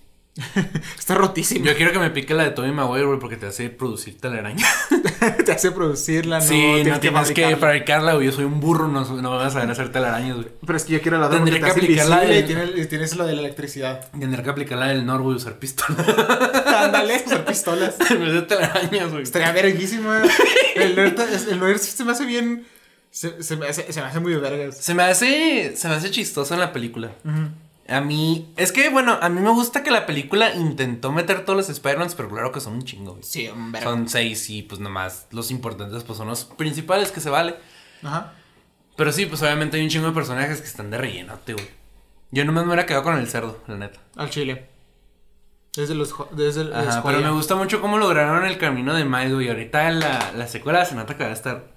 Está rotísima. Yo quiero que me pique la de Tobey Maguire, güey, porque te hace producir telaraña. Te hace producirla, no sí, no tienes tienes que fabricarla. fabricarla, güey. Yo soy un burro, no, no vas a saber hacer telarañas, güey. Pero es que yo quiero la otra Tendría que hace aplicar la invisible del- y tienes, tienes lo de la electricidad. Tendré que aplicar la del Nor, güey, usar pistola. Ándale, usar pistolas. en vez de telarañas, güey. Estaría verguísima. El nerd, el se me hace bien. Se, se me hace, se me hace muy vergas. Se me hace. Se me hace chistoso en la película. Ujú. A mí. Es que, bueno, a mí me gusta que la película intentó meter todos los Spider-Mans, pero claro que son un chingo, güey. Sí, un verga. Son seis y pues nomás los importantes pues son los principales que se vale. Ajá. Pero sí, pues obviamente hay un chingo de personajes que están de rellenote, güey. Yo nomás me hubiera quedado con el cerdo, la neta. Al chile. Desde los. Desde el. Ajá, es pero me gusta mucho cómo lograron el camino de Miles, güey. Ahorita la, la secuela se nota que va a estar.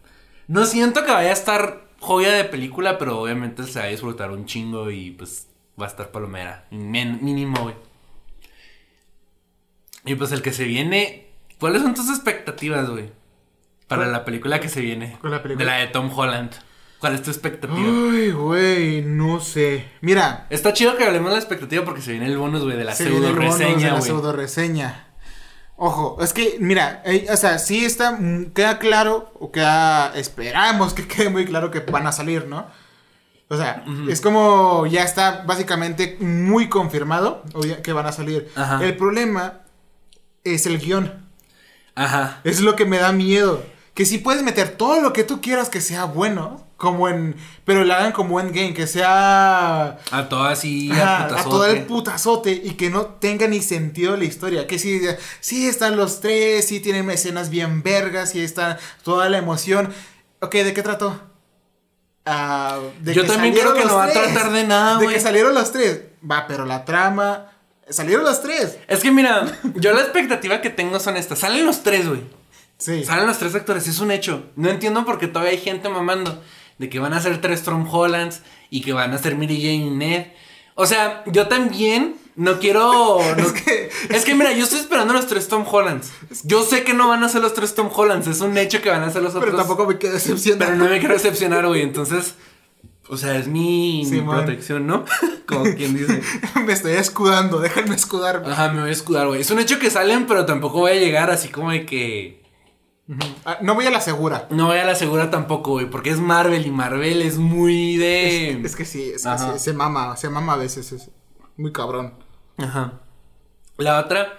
No siento que vaya a estar joya de película, pero obviamente se va a disfrutar un chingo y pues va a estar palomera. Men- mínimo, güey. Y pues el que se viene. ¿Cuáles son tus expectativas, güey? Para la película que se viene. ¿Cuál la película? De la de Tom Holland. ¿Cuál es tu expectativa? Ay, güey, no sé. Mira. Está chido que hablemos de la expectativa porque se viene el bonus, güey, de la se pseudo viene el bonus reseña, de la güey. pseudo reseña. Ojo, es que, mira, eh, o sea, sí está, mm, queda claro, o queda, esperamos que quede muy claro que van a salir, ¿no? O sea, es como ya está básicamente muy confirmado que van a salir. Ajá. El problema es el guion. Ajá. Es lo que me da miedo. Que si puedes meter todo lo que tú quieras que sea bueno, como en. Pero lo hagan como endgame, que sea. A todo así, a a todo el putazote y que no tenga ni sentido la historia. Que sí, sí están los tres, sí tienen escenas bien vergas, sí está toda la emoción. Ok, ¿de qué trató? Ah, de Yo también creo que no va a tratar de nada, De que salieron los tres. Va, pero la trama. Salieron los tres. Es que mira, yo la expectativa que tengo son estas. Salen los tres, güey. Sí. Salen los tres actores, es un hecho. No entiendo por qué todavía hay gente mamando de que van a ser tres Tom Hollands y que van a ser Mary Jane y Ned. O sea, yo también no quiero. no- Es que- es que mira, yo estoy esperando los tres Tom Hollands. Yo sé que no van a ser los tres Tom Hollands, es un hecho que van a ser los Pero otros. tampoco me quedé decepcionado. Pero no me quiero decepcionar, güey. Entonces, o sea, es mi, protección, ¿no? Como quien dice. me estoy escudando, déjenme escudarme. Ajá, me voy a escudar, güey. Es un hecho que salen, pero tampoco voy a llegar así como de que. Ah, no voy a la segura. No voy a la segura tampoco, güey, porque es Marvel y Marvel es muy de... Es, es que sí, es que Ajá. sí, se mama, se mama a veces, es muy cabrón. Ajá. La otra...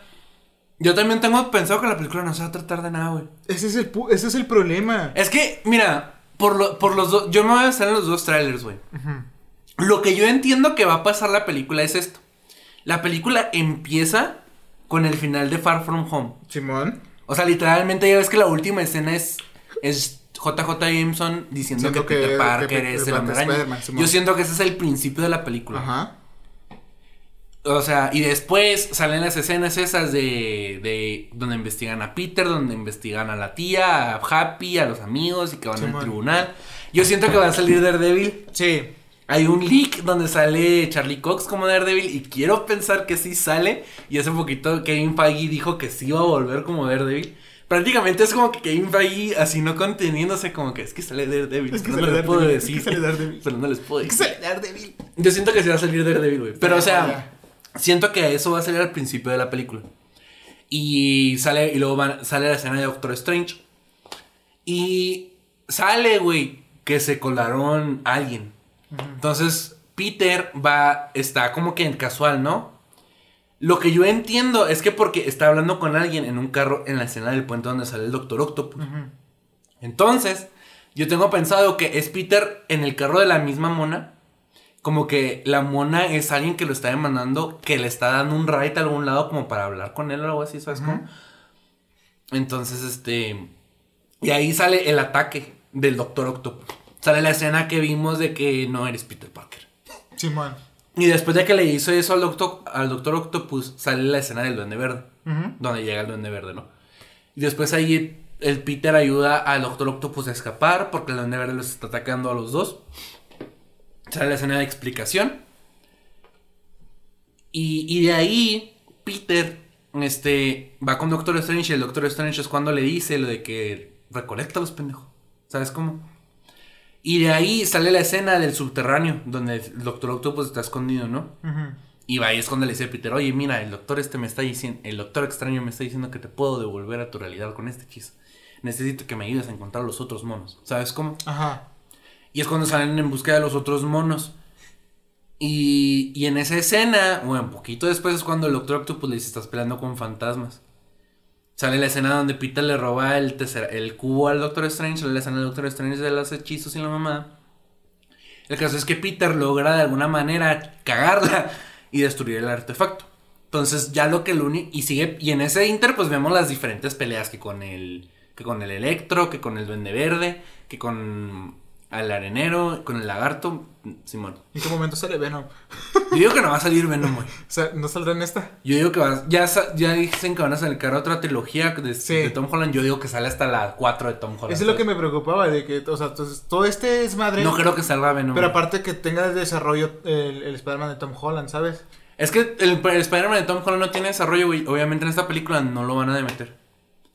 Yo también tengo pensado que la película no se va a tratar de nada, güey. Ese es el, pu- ese es el problema. Es que, mira, por, lo- por los dos... Yo me voy a basar en los dos trailers, güey. Lo que yo entiendo que va a pasar la película es esto. La película empieza con el final de Far From Home. Simón. O sea, literalmente ya ves que la última escena es, es JJ Jameson diciendo Siento que, Peter que Parker es el hombre. Yo siento que ese es el principio de la película. Ajá. O sea, y después salen las escenas esas de, de donde investigan a Peter, donde investigan a la tía, a Happy, a los amigos y que van al tribunal. Yo siento que va a salir Daredevil. Sí. Hay un leak donde sale Charlie Cox como Daredevil y quiero pensar que sí sale. Y hace poquito Kevin Feige dijo que sí iba a volver como Daredevil. Prácticamente es como que Kevin Feige así no conteniéndose como que es que sale Daredevil. Es que no lo puedo es decir. que sale Daredevil. Pero no les puedo ¿Qué decir. sale Daredevil? Yo siento que sí va a salir Daredevil, güey. Pero o sea. Siento que eso va a salir al principio de la película. Y sale, y luego van- sale la escena de Doctor Strange. Y sale, güey, que se colaron a alguien. Entonces, Peter va, está como que en casual, ¿no? Lo que yo entiendo es que porque está hablando con alguien en un carro en la escena del puente donde sale el Doctor Octopus. Entonces, yo tengo pensado que es Peter en el carro de la misma mona. Como que la mona es alguien que lo está demandando, que le está dando un ride a algún lado como para hablar con él o algo así, ¿sabes cómo? Entonces, este... Y ahí sale el ataque del Doctor Octopus. Sale la escena que vimos de que no eres Peter Parker. Simón. Y después de que le hizo eso al Doctor, al Doctor Octopus, sale la escena del Duende Verde. Donde llega el Duende Verde, ¿no? Y después ahí el Peter ayuda al Doctor Octopus a escapar porque el Duende Verde los está atacando a los dos. Sale la escena de explicación. Y, y de ahí, Peter este, va con Doctor Strange y el Doctor Strange es cuando le dice lo de que recolecta los pendejos. ¿Sabes cómo? Y de ahí sale la escena del subterráneo, donde el Doctor Octopus está escondido, ¿no? Y va y es cuando le dice a Peter, oye, mira, el doctor este me está diciendo, el doctor extraño me está diciendo que te puedo devolver a tu realidad con este hechizo. Necesito que me ayudes a encontrar los otros monos. ¿Sabes cómo? Ajá. Y es cuando salen en búsqueda de los otros monos. Y, y en esa escena, bueno, poquito después es cuando el Doctor Octopus le dice, estás peleando con fantasmas. Sale la escena donde Peter le roba el, el cubo al Doctor Strange, sale la escena del Doctor Strange de los hechizos y la mamá. El caso es que Peter logra de alguna manera cagarla y destruir el artefacto. Entonces ya lo que lo uni y sigue y en ese inter pues vemos las diferentes peleas que con el que con el Electro, que con el Duende Verde, que con el arenero, con el lagarto, Simón. ¿En qué momento sale Venom? Yo digo que no va a salir Venom, güey. O sea, ¿no saldrá en esta? Yo digo que va, ya, ya dicen que van a sacar otra trilogía de, Sí. de Tom Holland. Yo digo que sale hasta la 4 de Tom Holland. Eso es lo que me preocupaba, de que, o sea, entonces, todo este es madre. No creo que salga Venom. Pero aparte que tenga el desarrollo el, el Spider-Man de Tom Holland, ¿sabes? Es que el, el Spider-Man de Tom Holland no tiene desarrollo, güey. Obviamente en esta película no lo van a meter.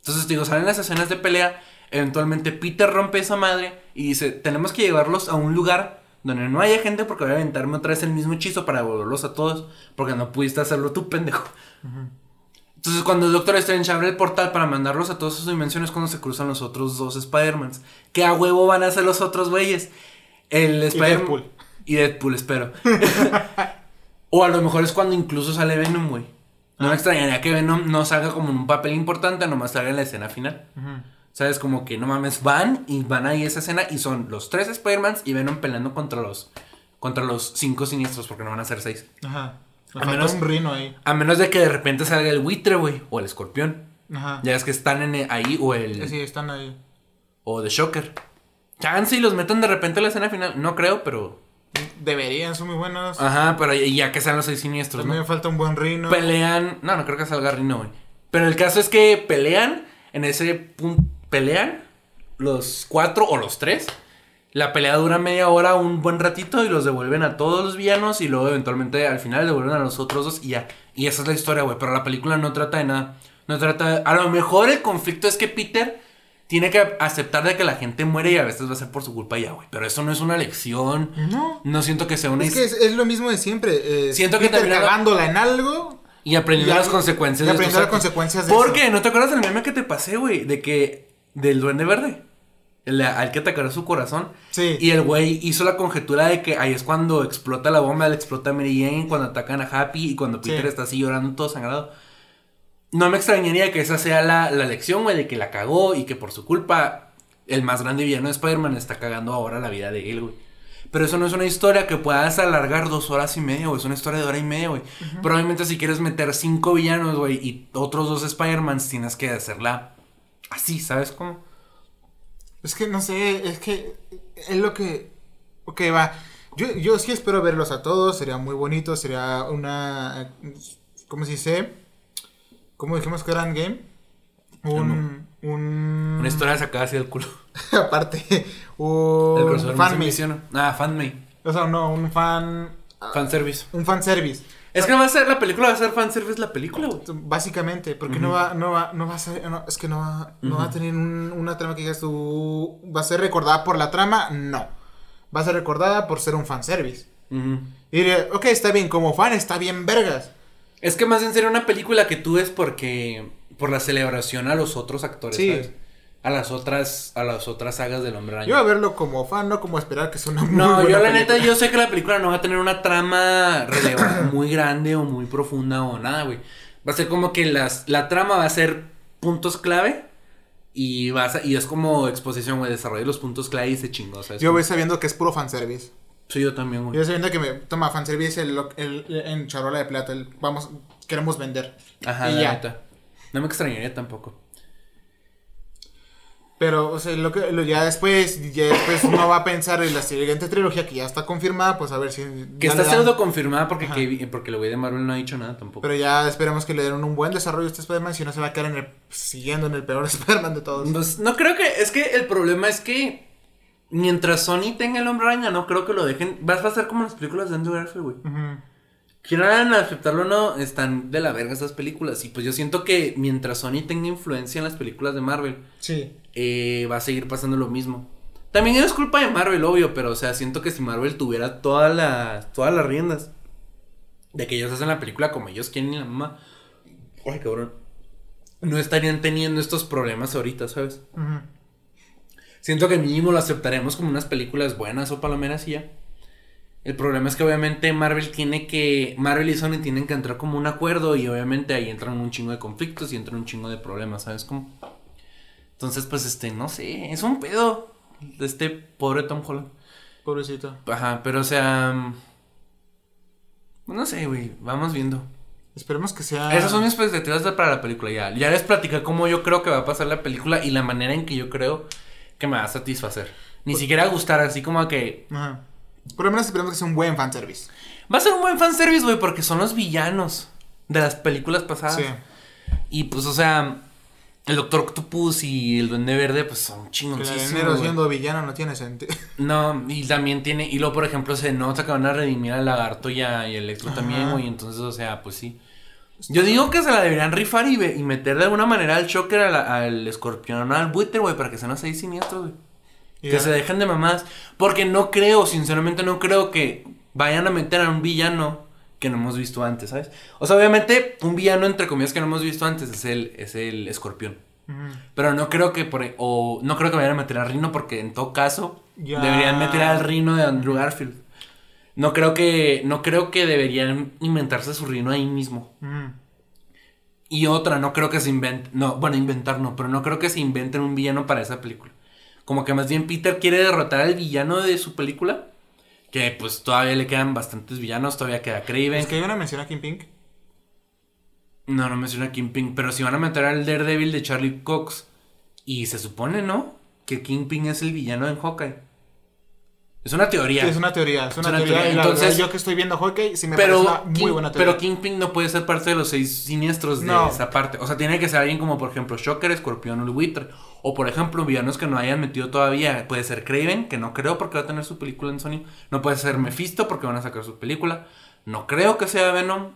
Entonces, digo, salen las escenas de pelea. Eventualmente Peter rompe esa madre Y dice, tenemos que llevarlos a un lugar donde no haya gente porque voy a aventarme otra vez el mismo hechizo para devolverlos a todos. Porque no pudiste hacerlo tú, pendejo. Entonces cuando el Doctor Strange abre el portal para mandarlos a todas sus dimensiones cuando se cruzan los otros dos Spider-Mans. ¿Qué a huevo van a hacer los otros güeyes? El Spider-Man... Deadpool. Y Deadpool, espero. o a lo mejor es cuando incluso sale Venom, güey. No me extrañaría que Venom no salga como en un papel importante, nomás salga en la escena final. ¿Sabes? Como que no mames, van y van ahí a esa escena y son los tres Spider-Mans y Venom peleando contra los contra los cinco siniestros porque no van a ser seis. Ajá. A menos- un rino ahí. A menos de que de repente salga el buitre, güey, o el escorpión. Ajá. Ya es que están en el- ahí o el Sí, están ahí. o de Shocker. Chance y los metan de repente a la escena final, no creo, pero Deberían, son muy buenos. ajá, pero ya- que sean los seis siniestros, También ¿no? me falta un buen rino. Pelean, no, no creo que salga Rino, güey. Pero el caso es que pelean en ese punto pelean los cuatro o los tres. La pelea dura media hora, un buen ratito, y los devuelven a todos los villanos. Y luego, eventualmente, al final, devuelven a los otros dos. Y ya. Y esa es la historia, güey. Pero la película no trata de nada. No trata. A lo mejor el conflicto es que Peter tiene que aceptar de que la gente muere y a veces va a ser por su culpa ya, güey. Pero eso no es una lección. No. No siento que sea una. Es que es, es lo mismo de siempre. eh, Siento que Peter también- cagándola en algo. Y aprendiendo las consecuencias y de aprendiendo las consecuencias de ¿Por eso. qué? ¿No te acuerdas del meme que te pasé, güey? De que. Del duende verde. El, al que atacará su corazón. Sí. Y el güey hizo la conjetura de que ahí es cuando explota la bomba, le explota a Mary Jane, cuando atacan a Happy y cuando Peter Sí. está así llorando todo sangrado. No me extrañaría que esa sea la, la lección, güey, de que la cagó y que por su culpa el más grande villano de Spider-Man está cagando ahora la vida de él, güey. Pero eso no es una historia que puedas alargar dos horas y media, güey. Es una historia de hora y media, güey. Probablemente si quieres meter cinco villanos, güey, y otros dos Spider-Mans, tienes que hacerla así, ¿sabes cómo? Es que no sé, es que es lo que. Ok, va. Yo, yo sí espero verlos a todos, sería muy bonito, sería una. ¿Cómo se dice? ¿Cómo dijimos que eran game? Un. Un. Una historia sacada así del culo. aparte, El un crossover fan fan misión. Ah, fanmade. O sea, no, un fan. Fanservice. Un fanservice. Es que va a ser, la película va a ser fanservice la película, güey. Básicamente, porque no va, no va, no va a ser, no, es que no va, no va a tener un- una trama que digas tú, va a ser recordada por la trama, no. Va a ser recordada por ser un fanservice. Ujú. Y diré, ok, está bien, como fan está bien vergas. Es que más en serio una película que tú ves porque por la celebración a los otros actores, Sí. ¿sabes? A las otras a las otras sagas del Hombre Araña. Yo voy a verlo como fan, no como esperar que sea una muy no, buena yo la película. neta yo sé que la película no va a tener una trama relevante muy grande o muy profunda o nada, güey. Va a ser como que las la trama va a ser puntos clave y vas a- y es como exposición, güey, desarrollar los puntos clave y se chingó, ¿sabes? Yo voy sabiendo que es puro fanservice. Sí, yo también, güey. Yo sabiendo que me toma fanservice el, el, en charola de plata, el, vamos, queremos vender. Ajá, y la ya. neta. No me extrañaría tampoco. Pero, o sea, lo que lo- ya después, ya después uno va a pensar en la siguiente trilogía que ya está confirmada, pues a ver si. Que está pseudo confirmada porque. Kevin- porque el güey de Marvel no ha dicho nada tampoco. Pero ya esperemos que le den un buen desarrollo a este Spider-Man, si no se va a quedar en el, siguiendo en el peor Spider-Man de todos. Pues, no creo que. Es que el problema es que. Mientras Sony tenga el hombre araña, no creo que lo dejen. Vas a ser como las películas de Andrew Garfield, güey. Ujú. Quieran aceptarlo o no, están de la verga esas películas. Y pues yo siento que mientras Sony tenga influencia en las películas de Marvel, Sí. eh, va a seguir pasando lo mismo. También es culpa de Marvel, obvio, pero o sea, siento que si Marvel tuviera todas las, todas las riendas de que ellos hacen la película como ellos quieren y la mamá, ay cabrón, no estarían teniendo estos problemas ahorita, ¿sabes? Siento que mínimo lo aceptaremos como unas películas buenas o palomeras y ya. El problema es que obviamente Marvel tiene que. Marvel y Sony tienen que entrar como un acuerdo y obviamente ahí entran un chingo de conflictos y entran un chingo de problemas, ¿sabes cómo? Entonces, pues este, no sé, es un pedo de este pobre Tom Holland. Pobrecito. Ajá, pero o sea. mm, No sé, güey, vamos viendo. Esperemos que sea. Esas son mis expectativas para la película ya. Ya les platicé cómo yo creo que va a pasar la película y la manera en que yo creo que me va a satisfacer. Ni siquiera gustar, así como que Ajá. Por lo menos esperemos que sea un buen fanservice. Va a ser un buen fanservice, güey, porque son los villanos de las películas pasadas. Sí. Y pues, o sea, el Doctor Octopus y el Duende Verde, pues son el chingoncísimos. arenero güey. siendo villano no tiene sentido. No, y también tiene. Y luego, por ejemplo, se nota que van a redimir al Lagarto y, a- y al Electro Ajá. también, güey. Entonces, o sea, pues sí. Yo digo que se la deberían rifar y meter de alguna manera al Shocker, al, al Escorpión, al Buitre, güey, para que sean los seis siniestros, güey. Que se dejen de mamás. Porque no creo, sinceramente no creo que vayan a meter a un villano que no hemos visto antes, ¿sabes? O sea, obviamente, un villano entre comillas que no hemos visto antes es el, es el escorpión. Pero no creo que por o no creo que vayan a meter a Rino porque en todo caso deberían meter al Rino de Andrew Garfield. No creo que no creo que deberían inventarse su Rino ahí mismo. Y otra, no creo que se inventen, no, bueno, inventar no, pero no creo que se inventen un villano para esa película. Como que más bien Peter quiere derrotar al villano de su película, que pues todavía le quedan bastantes villanos, todavía queda Craven. Es que hay una mención en Pink. No, no menciona a Kingpin, pero si van a meter al Daredevil de Charlie Cox, y se supone, ¿no? Que Kingpin es el villano en Hawkeye. Es una teoría. Sí, es una teoría, es una, Es una teoría. teoría. y la Entonces- verdad, yo que estoy viendo hockey, sí me pero, parece una muy buena teoría. pero Kingpin no puede ser parte de los seis siniestros de No. esa parte. O sea, tiene que ser alguien como, por ejemplo, Shocker, Escorpión o el buitre. O, por ejemplo, villanos que no hayan metido todavía. Puede ser Craven, que no creo porque va a tener su película en Sony. No puede ser Mephisto porque van a sacar su película. No creo que sea Venom.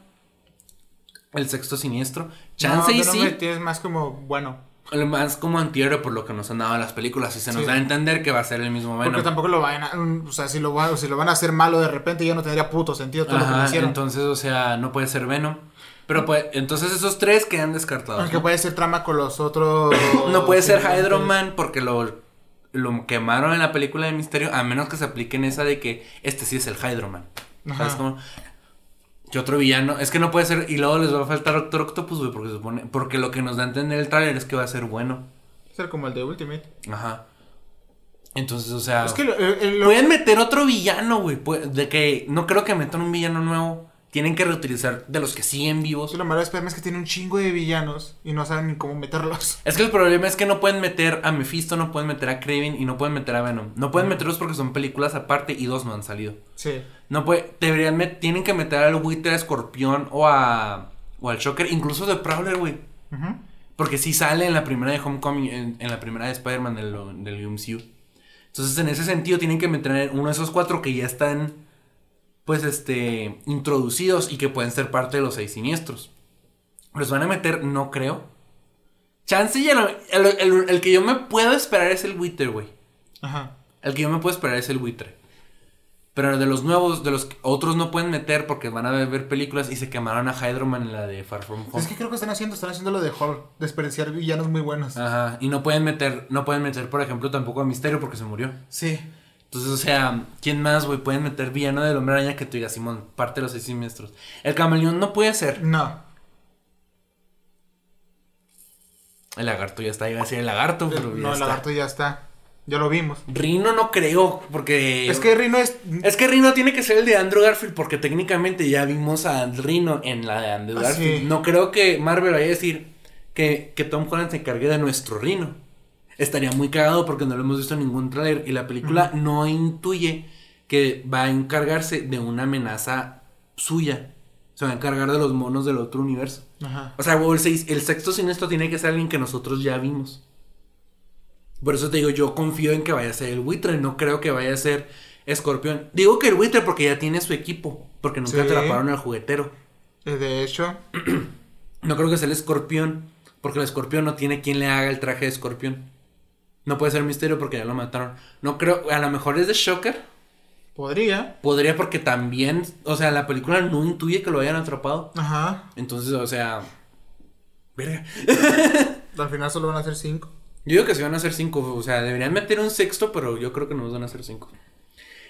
El sexto siniestro. Chance no, y sí. tienes más como, bueno. Más como antihéroe por lo que nos han dado las películas. Y se nos Sí. da a entender que va a ser el mismo Venom. Porque tampoco lo van a. O sea, si lo, van, si lo van a hacer malo de repente, ya no tendría puto sentido todo lo que hicieron. entonces, o sea, no puede ser Venom. Pero pues, entonces esos tres quedan descartados. Aunque ¿no? puede ser trama con los otros. No puede ser Hydro Man porque lo, lo quemaron en la película de Misterio, a menos que se apliquen esa de que este sí es el Hydro Man. ¿Sabes Ajá. cómo? Que otro villano, es que no puede ser, y luego les va a faltar Doctor Octopus, güey, porque supone, porque lo que nos da a entender el tráiler es que va a ser bueno. Ser como el de Ultimate. Ajá. Entonces, o sea, Es que lo, el- el- lo- pueden meter otro villano, güey, de que no creo que metan un villano nuevo. Tienen que reutilizar de los que siguen vivos. lo malo de Spider-Man es que tiene un chingo de villanos y no saben ni cómo meterlos. Es que el problema es que no pueden meter a Mephisto, no pueden meter a Kraven y no pueden meter a Venom. No pueden meterlos porque son películas aparte y dos no han salido. Sí. No puede, deberían tienen que meter al buitre, a Escorpión o a o al Shocker, incluso de Prowler, güey. Ujú. Porque sí sale en la primera de Homecoming, en, en la primera de Spider-Man del, del MCU. Entonces, en ese sentido, tienen que meter uno de esos cuatro que ya están, pues, este, introducidos y que pueden ser parte de los seis siniestros. Los van a meter, no creo. Chance y el, el, el- el que yo me puedo esperar es el buitre, güey. Ajá. El que yo me puedo esperar es el buitre. Pero de los nuevos, de los que otros no pueden meter porque van a ver películas y se quemaron a Hydro Man en la de Far From Home. Es que creo que están haciendo, están haciendo lo de Hulk, desperdiciar villanos muy buenos. Ajá, y no pueden meter, no pueden meter, por ejemplo, tampoco a Misterio porque se murió. Sí. Entonces, o sea, ¿quién más, güey? Pueden meter villano del hombre araña que tú digas, Simón, parte de los seis siniestros. El camaleón no puede ser. No. El lagarto ya está, iba a decir el lagarto, pero ya no, el está. lagarto ya está. Ya lo vimos. Rino no creo, porque... Es que Rino es. Es que Rino tiene que ser el de Andrew Garfield porque técnicamente ya vimos a Rino en la de Andrew Ah, Garfield. sí. No creo que Marvel vaya a decir que, que Tom Holland se encargue de nuestro Rino. Estaría muy cagado porque no lo hemos visto en ningún trailer y la película no intuye que va a encargarse de una amenaza suya. Se va a encargar de los monos del otro universo. Ajá. O sea, güey, el, seis- el sexto siniestro tiene que ser alguien que nosotros ya vimos. Por eso te digo, yo confío en que vaya a ser el buitre, no creo que vaya a ser escorpión. Digo que el buitre porque ya tiene su equipo, porque nunca Sí. atraparon al juguetero. Eh, De hecho, No creo que sea el escorpión, porque el escorpión no tiene quien le haga el traje de escorpión. No puede ser misterio porque ya lo mataron. No creo, a lo mejor es de Shocker. podría. Podría porque también, o sea, la película no intuye que lo hayan atrapado. Ajá. Entonces, o sea... Verga. Al final solo van a ser cinco. Yo digo que se van a hacer cinco, o sea, deberían meter un sexto, pero yo creo que no van a hacer cinco.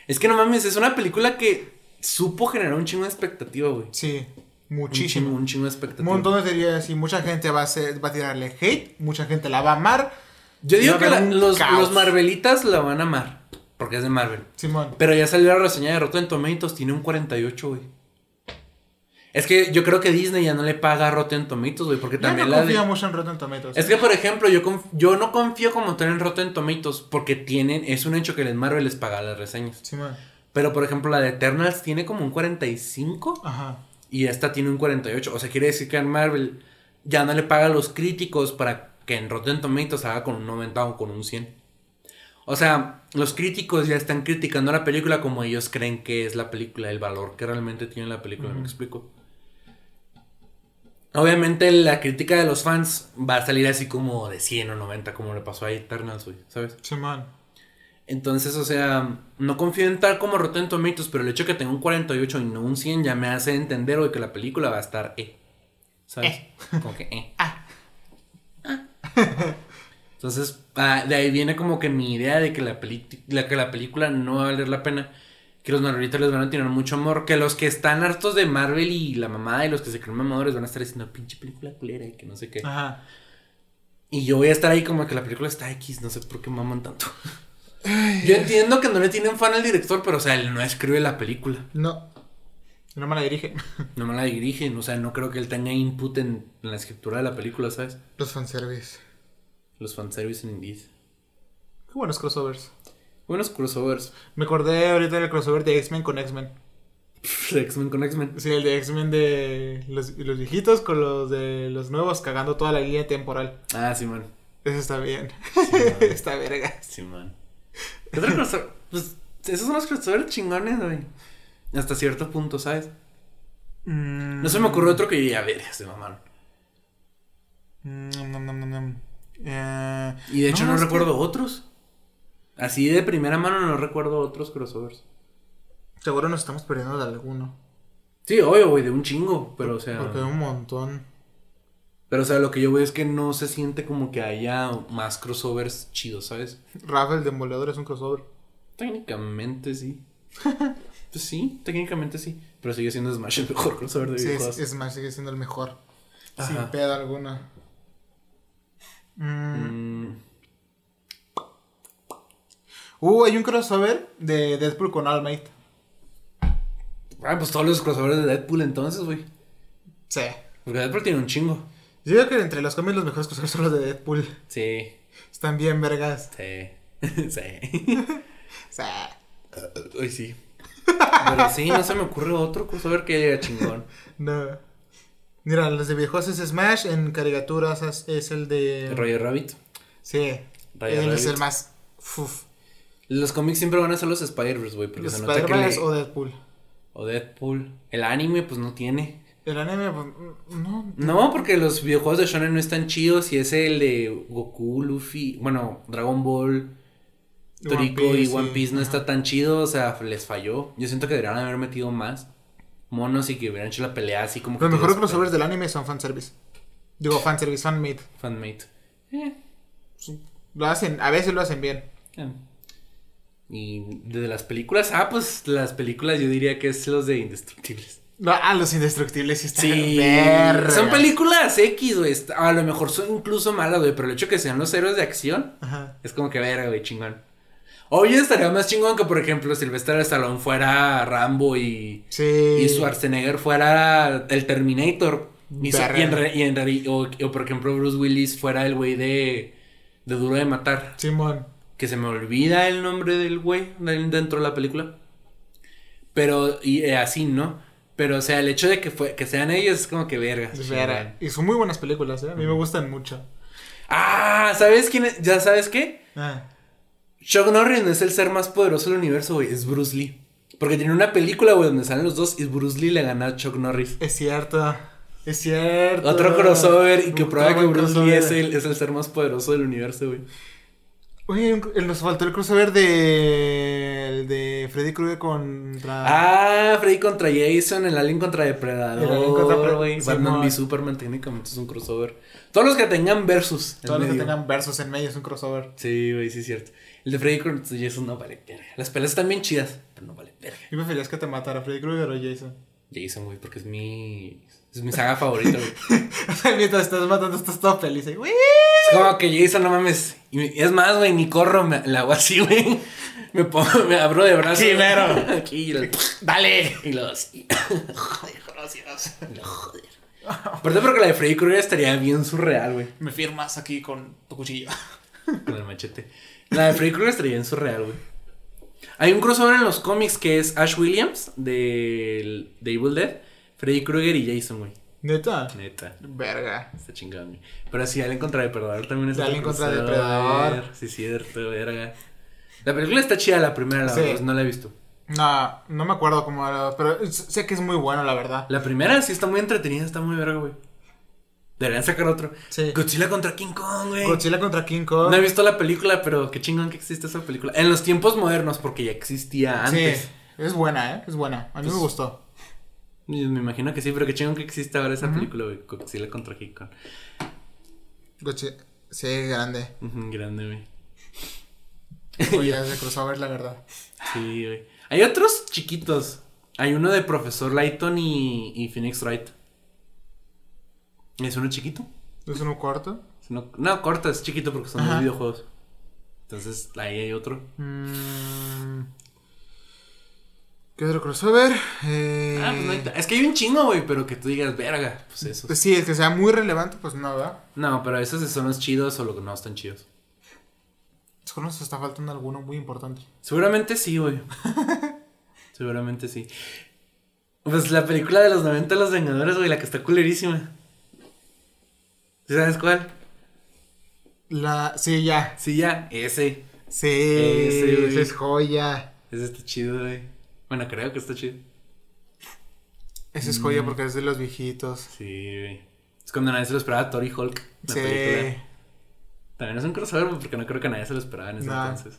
Es que no mames, es una película que supo generar un chingo de expectativa, güey. Sí. Un chingo, Muchísimo. un chingo de Un expectativa. montón de teorías y mucha gente va a, ser, va a tirarle hate, mucha gente la va a amar. Yo digo que la- los, los Marvelitas la van a amar, porque es de Marvel. Simón. Pero ya salió la reseña de Rotten Tomatoes, tiene un 48, güey. Es que yo creo que Disney ya no le paga a Rotten Tomatoes, güey, porque Yo también no la confío de... mucho en Rotten Tomatoes. Es que, por ejemplo, yo, conf- yo no confío como tal en Rotten Tomatoes porque tienen, es un hecho que les Marvel les paga las reseñas. Simón. Pero, por ejemplo, la de Eternals tiene como un 45 Ajá. y esta tiene un 48. O sea, quiere decir que en Marvel ya no le paga a los críticos para que en Rotten Tomatoes haga con un 90 o con un 100. O sea, los críticos ya están criticando la película como ellos creen que es la película, el valor que realmente tiene la película, ¿me Ujú. explico? Obviamente la crítica de los fans va a salir así como de 100 o 90 como le pasó a Eternals, güey, ¿sabes? Simón. Entonces, o sea, no confío en tal como Rotten Tomatoes, pero el hecho de que tenga un 48 y no un 100 ya me hace entender, güey, que la película va a estar eh. ¿Sabes? Eh. Como que eh. Ah. Entonces, ah, de ahí viene como que mi idea de que la, peli la, que la película no va a valer la pena. Que los marvelitas les van a tener mucho amor. Que los que están hartos de Marvel y la mamá y los que se creen mamadores van a estar diciendo pinche película culera y que no sé qué. Ajá. Y yo voy a estar ahí como que la película está X, no sé por qué maman tanto. yo entiendo que no le tienen fan al director, pero o sea, él no escribe la película. No. No me la dirige. No me la dirigen, o sea, no creo que él tenga input en, en la escritura de la película, ¿sabes? Los fanservice. Los fanservice en Indeed. Qué buenos crossovers. Buenos crossovers. Me acordé ahorita del crossover de X-Men con X-Men. X-Men con X-Men. Sí, el de X-Men de los, los viejitos con los de los nuevos cagando toda la línea temporal. Ah, sí, man. Eso está bien. Sí, está verga. Sí, man. ¿Qué otro crossover? Pues esos son los crossovers chingones, güey. Hasta cierto punto, ¿sabes? Mm, No se me ocurre otro que ya ver, se mamaron. mm, nom, nom, nom. Eh, Y de hecho no, que- recuerdo otros. Así de primera mano no recuerdo otros crossovers. Seguro nos estamos perdiendo de alguno. Sí, obvio, güey, de un chingo. Pero, o sea. Porque hay un montón. Pero, o sea, lo que yo veo es que no se siente como que haya más crossovers chidos, ¿sabes? Rafa el Demoledor es un crossover. Técnicamente sí. pues sí, técnicamente sí. Pero sigue siendo Smash el mejor crossover de Sí, videojuegos. es más, sigue siendo el mejor. Sin pedo alguna. Mm. Mm, Uh, hay un crossover de Deadpool con All Might. Ah, pues todos los crossovers de Deadpool entonces, güey. Sí. Porque Deadpool tiene un chingo. Yo creo que entre los cómics los mejores crossovers son los de Deadpool. Sí, Están bien vergas. sí, sí. Sí. Uy, sí. Pero sí, no se me ocurre otro crossover que haya chingón. No. Mira, los de viejos es Smash, en caricaturas es, es el de... Roger Rabbit. Sí. Roger Él es Rabbit. el más... Uf. Los cómics siempre van a ser los Spider-Verse, güey. Porque Los se nota que Spider-Man le- o Deadpool. O Deadpool. El anime, pues no tiene. El anime, pues, no. No, porque los videojuegos de Shonen no están chidos. Y ese el de Goku, Luffy. Bueno, Dragon Ball, Toriko y One Piece no ajá. está tan chido. O sea, les falló. Yo siento que deberían haber metido más monos y que hubieran hecho la pelea así como que. Los mejores crossovers del anime son fanservice. Digo, fanservice, fanmade. Fanmate. Eh, Lo hacen, a veces lo hacen bien. eh. Y de las películas, ah, pues las películas yo diría que es los de Indestructibles. No, ah, los indestructibles sí están Sí, vergas. son películas X, güey. A lo mejor son incluso malas, güey, pero el hecho de que sean los héroes de acción Ajá. es como que verga, güey, chingón. Oye, estaría más chingón que, por ejemplo, Sylvester Stallone fuera Rambo y, Sí. y Schwarzenegger fuera el Terminator. Y, Verga. en, y en o, o, por ejemplo, Bruce Willis fuera el güey de, de Duro de Matar. Simón. Que se me olvida el nombre del güey de- dentro de la película. Pero, y eh, así, ¿no? Pero, o sea, el hecho de que, fue, que sean ellos es como que verga. Es vera. Y son muy buenas películas, ¿eh? A mí me gustan mucho. Ah, ¿sabes quién es? ¿Ya sabes qué? Ah. Chuck Norris no es el ser más poderoso del universo, güey. Es Bruce Lee. Porque tiene una película, güey, donde salen los dos y Bruce Lee le gana a Chuck Norris. Es cierto. Es cierto. Otro crossover y que prueba que Bruce Lee es el, es el ser más poderoso del universo, güey. Oye, el- nos faltó el crossover de. el de Freddy Krueger contra. Ah, Freddy contra Jason, el Alien contra Depredador, El Alien contra. Batman v Superman técnicamente es un crossover. Todos los que tengan versus. Todos los que tengan versos en medio es un crossover. Sí, güey, sí es cierto. El de Freddy contra Jason no vale verga. Las peleas están bien chidas, pero no vale verga. ¿Y preferías que te matara Freddy Krueger o Jason? Jason, güey, porque es mi. Es mi saga favorita, güey. O sea, mientras estás matando, estás todo feliz. ¿eh? ¡Uy! Es como que Jason, no mames. Y es más, güey, ni corro, me, la hago así, güey. Me pongo, me abro de brazos. Sí, mero. Aquí, y lo- ¡Dale! y los. Joder, gracias. Joder. Aparte, porque la de Freddy Krueger estaría bien surreal, güey. Me firmas aquí con tu cuchillo. Con el machete. La de Freddy Krueger estaría bien surreal, güey. Hay un crossover en los cómics que es Ash Williams de, de Evil Dead, Freddy Krueger y Jason, güey. ¿Neta? Neta. Verga. Está chingado, güey. Pero sí, Alien contra Depredador también es Alien contra. Depredador. Sí, cierto, verga. La película está chida, la primera, la Sí. verdad, no la he visto. No, no me acuerdo cómo era, pero sé que es muy bueno, la verdad. La primera sí está muy entretenida, está muy verga, güey. Deberían sacar otro. Sí. Godzilla contra King Kong, güey. Godzilla contra King Kong. No he visto la película, pero qué chingón que existe esa película. En los tiempos modernos, porque ya existía antes. Sí, es buena, ¿eh? Es buena. A mí Pues- me gustó. Y Me imagino que sí, pero qué chingón que existe ahora esa película, güey. Godzilla contra King Kong. Godzilla. Sí, grande. Ujú, grande, güey. Oye, es de crossover, la verdad. Sí, güey. Hay otros chiquitos. Hay uno de Profesor Layton y, y Phoenix Wright. Es uno chiquito. ¿Es uno corto? Es uno- no, corta, es chiquito porque son Ajá. dos videojuegos. Entonces, ahí hay otro. Mm. ¿Qué otro crossover? Eh... Ah, pues no hay es que hay un chingo, güey, pero que tú digas, verga, pues eso. Pues sí, es que sea muy relevante, pues no, ¿verdad? No, pero esos son los chidos o los que no están chidos. Solo nos está faltando alguno muy importante. Seguramente sí, güey. Seguramente sí. Pues la película de los 90 Los Vengadores, güey, la que está culerísima. ¿Sí ¿Sabes cuál? La... Sí, ya. Sí, ya, ese. Sí, Ese, güey. esa es joya. Ese está chido, güey. Bueno, creo que está chido. Esa es Mm. joya porque es de los viejitos. Sí, güey. Es cuando nadie se lo esperaba Tori Hulk. La sí. película. También es un crossover porque no creo que nadie se lo esperaba en ese entonces.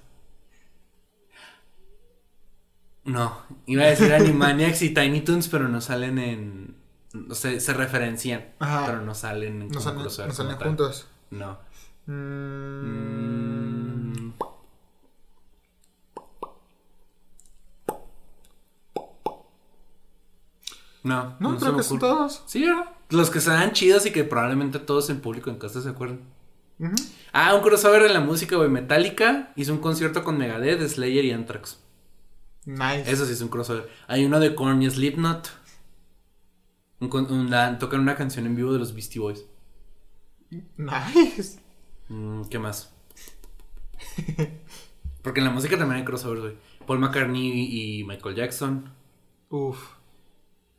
No, iba a decir Animaniacs y Tiny Toons, pero no salen en. O sea, se referencian, Ajá. pero no salen en No salen, crossover no salen juntos. No. Mm, Mm. No, No, se creo que son todos. Sí, ¿verdad? Los que sean chidos y que probablemente todos en público en casa se acuerden. Ujú. Ah, un crossover de la música, güey. Metallica hizo un concierto con Megadeth, Slayer y Anthrax. Nice. Eso sí es un crossover. Hay uno de Korn y Slipknot. Un una- tocan una canción en vivo de los Beastie Boys. Nice. Mm, ¿Qué más? Porque en la música también hay crossovers, güey. Paul McCartney y Michael Jackson. Uf.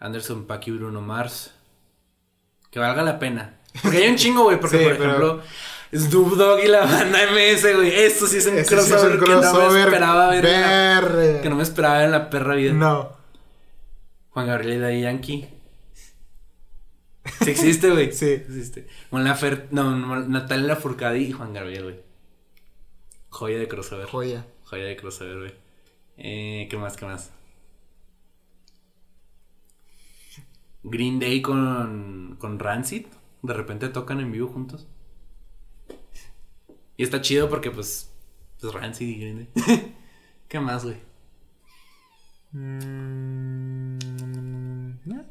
Anderson Paak y Bruno Mars. Que valga la pena. Porque hay un chingo, güey. Porque, Sí, por pero- ejemplo, Snoop Dogg y la banda MS, güey. Esto sí es un Ese sí es crossover, que no me esperaba ver. la- que no me esperaba ver en la perra vida. No. Juan Gabriel y Daddy Yankee. Sí existe, güey. Sí. Existe. Mon Lafer- no, Natalia Lafourcade y Juan Gabriel, güey. Joya de crossover. Joya. Joya de crossover, güey. Eh, ¿Qué más? ¿Qué más? Green Day con, con Rancid. De repente tocan en vivo juntos. Y está chido porque, pues, pues Rancid y Green Day. ¿Qué más, güey? Mm,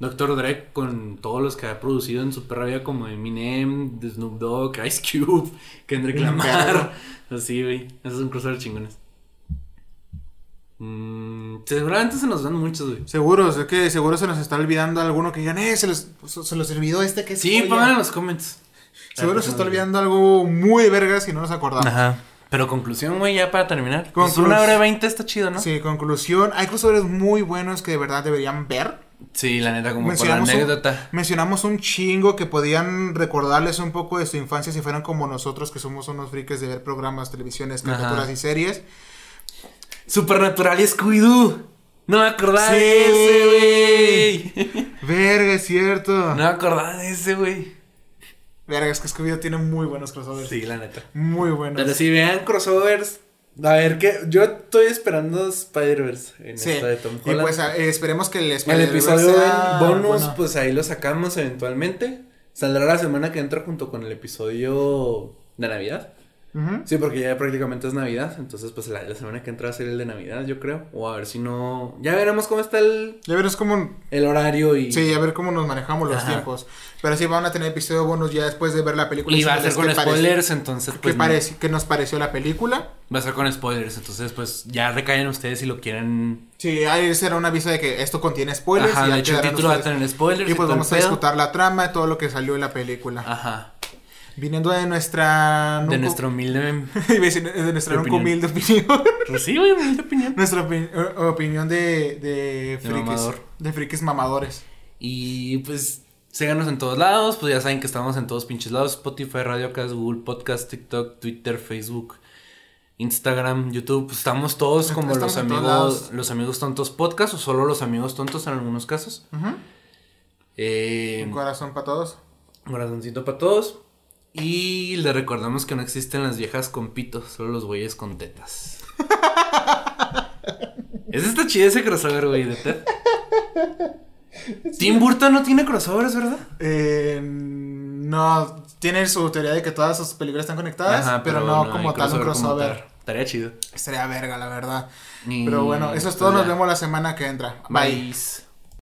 Doctor Dre con todos los que ha producido en su perra vida como Eminem, The Snoop Dogg, Ice Cube, Kendrick. Lamar. Así, güey. Esos son crossover chingones. Mm, seguramente se nos dan muchos, güey. Seguro, es que seguro se nos está olvidando alguno que digan, eh, se los, se los olvidó este que es Sí, joya". pongan en los comments. Seguro se pues, está olvidando algo muy verga si no nos acordamos. Ajá. Pero conclusión, güey, ya para terminar. Pues Conclus- una hora veinte está chido, ¿no? Sí, conclusión. Hay crossovers muy buenos que de verdad deberían ver. Sí, la neta, como por la Mencionamos un- anécdota. Mencionamos un chingo que podían recordarles un poco de su infancia si fueran como nosotros, que somos unos frikes de ver programas, televisiones, caricaturas Ajá. y series. Supernatural y Scooby-Doo. No me acordaba Sí. de ese, güey. Verga, es cierto. No me acordaba de ese, güey. Verga, es que Scooby-Doo tiene muy buenos crossovers. Sí, la neta. Muy buenos. Pero si vean crossovers, a ver qué. Yo estoy esperando Spider-Verse en Sí. esta de Tom Y Holland. pues a- eh, esperemos que el el Spider-Verse episodio sea bonus, bueno. pues ahí lo sacamos eventualmente. Saldrá la semana que entra junto con el episodio de Navidad. Sí, porque ya prácticamente es Navidad. Entonces, pues la, la semana que entra va a ser el de Navidad, yo creo. O a ver si no. Ya veremos cómo está el, Ya veremos cómo. el horario y. Sí, a ver cómo nos manejamos los Ajá. tiempos. Pero sí, van a tener episodio bonus ya después de ver la película. Y va a ser con qué spoilers, entonces ¿Qué, pues. no. parece- qué nos pareció la película? Va a ser con spoilers, entonces pues ya recaen ustedes si lo quieren. Sí, ahí será un aviso de que esto contiene spoilers. Ajá, y de hecho el título va a ustedes. tener spoilers. Y pues vamos a discutir la trama de todo lo que salió en la película. Ajá. Viniendo de nuestra... De nuestro humilde. De nuestra nunca humilde opinión. Pues sí, güey, humilde opinión. nuestra opi- opinión de, de frikis. mamador. De frikis mamadores. Y pues síganos en todos lados, pues ya saben que estamos en todos pinches lados, Spotify, Radiocast, Google Podcast, TikTok, Twitter, Facebook, Instagram, YouTube, pues estamos todos como Estamos los amigos, los amigos tontos podcast o solo los amigos tontos en algunos casos. Eh, Un corazón para todos. Corazoncito para todos. Y le recordamos que no existen las viejas con pitos, solo los güeyes con tetas. es esta chida ese crossover, güey, de Ted. Tim Burton no tiene crossovers, ¿verdad? Eh, no, tiene su teoría de que todas sus películas están conectadas, pero, no, como tal un crossover. Estaría chido. Estaría verga, la verdad. Y, Pero bueno, eso es todo. Nos vemos la semana que entra. Bye. Bye.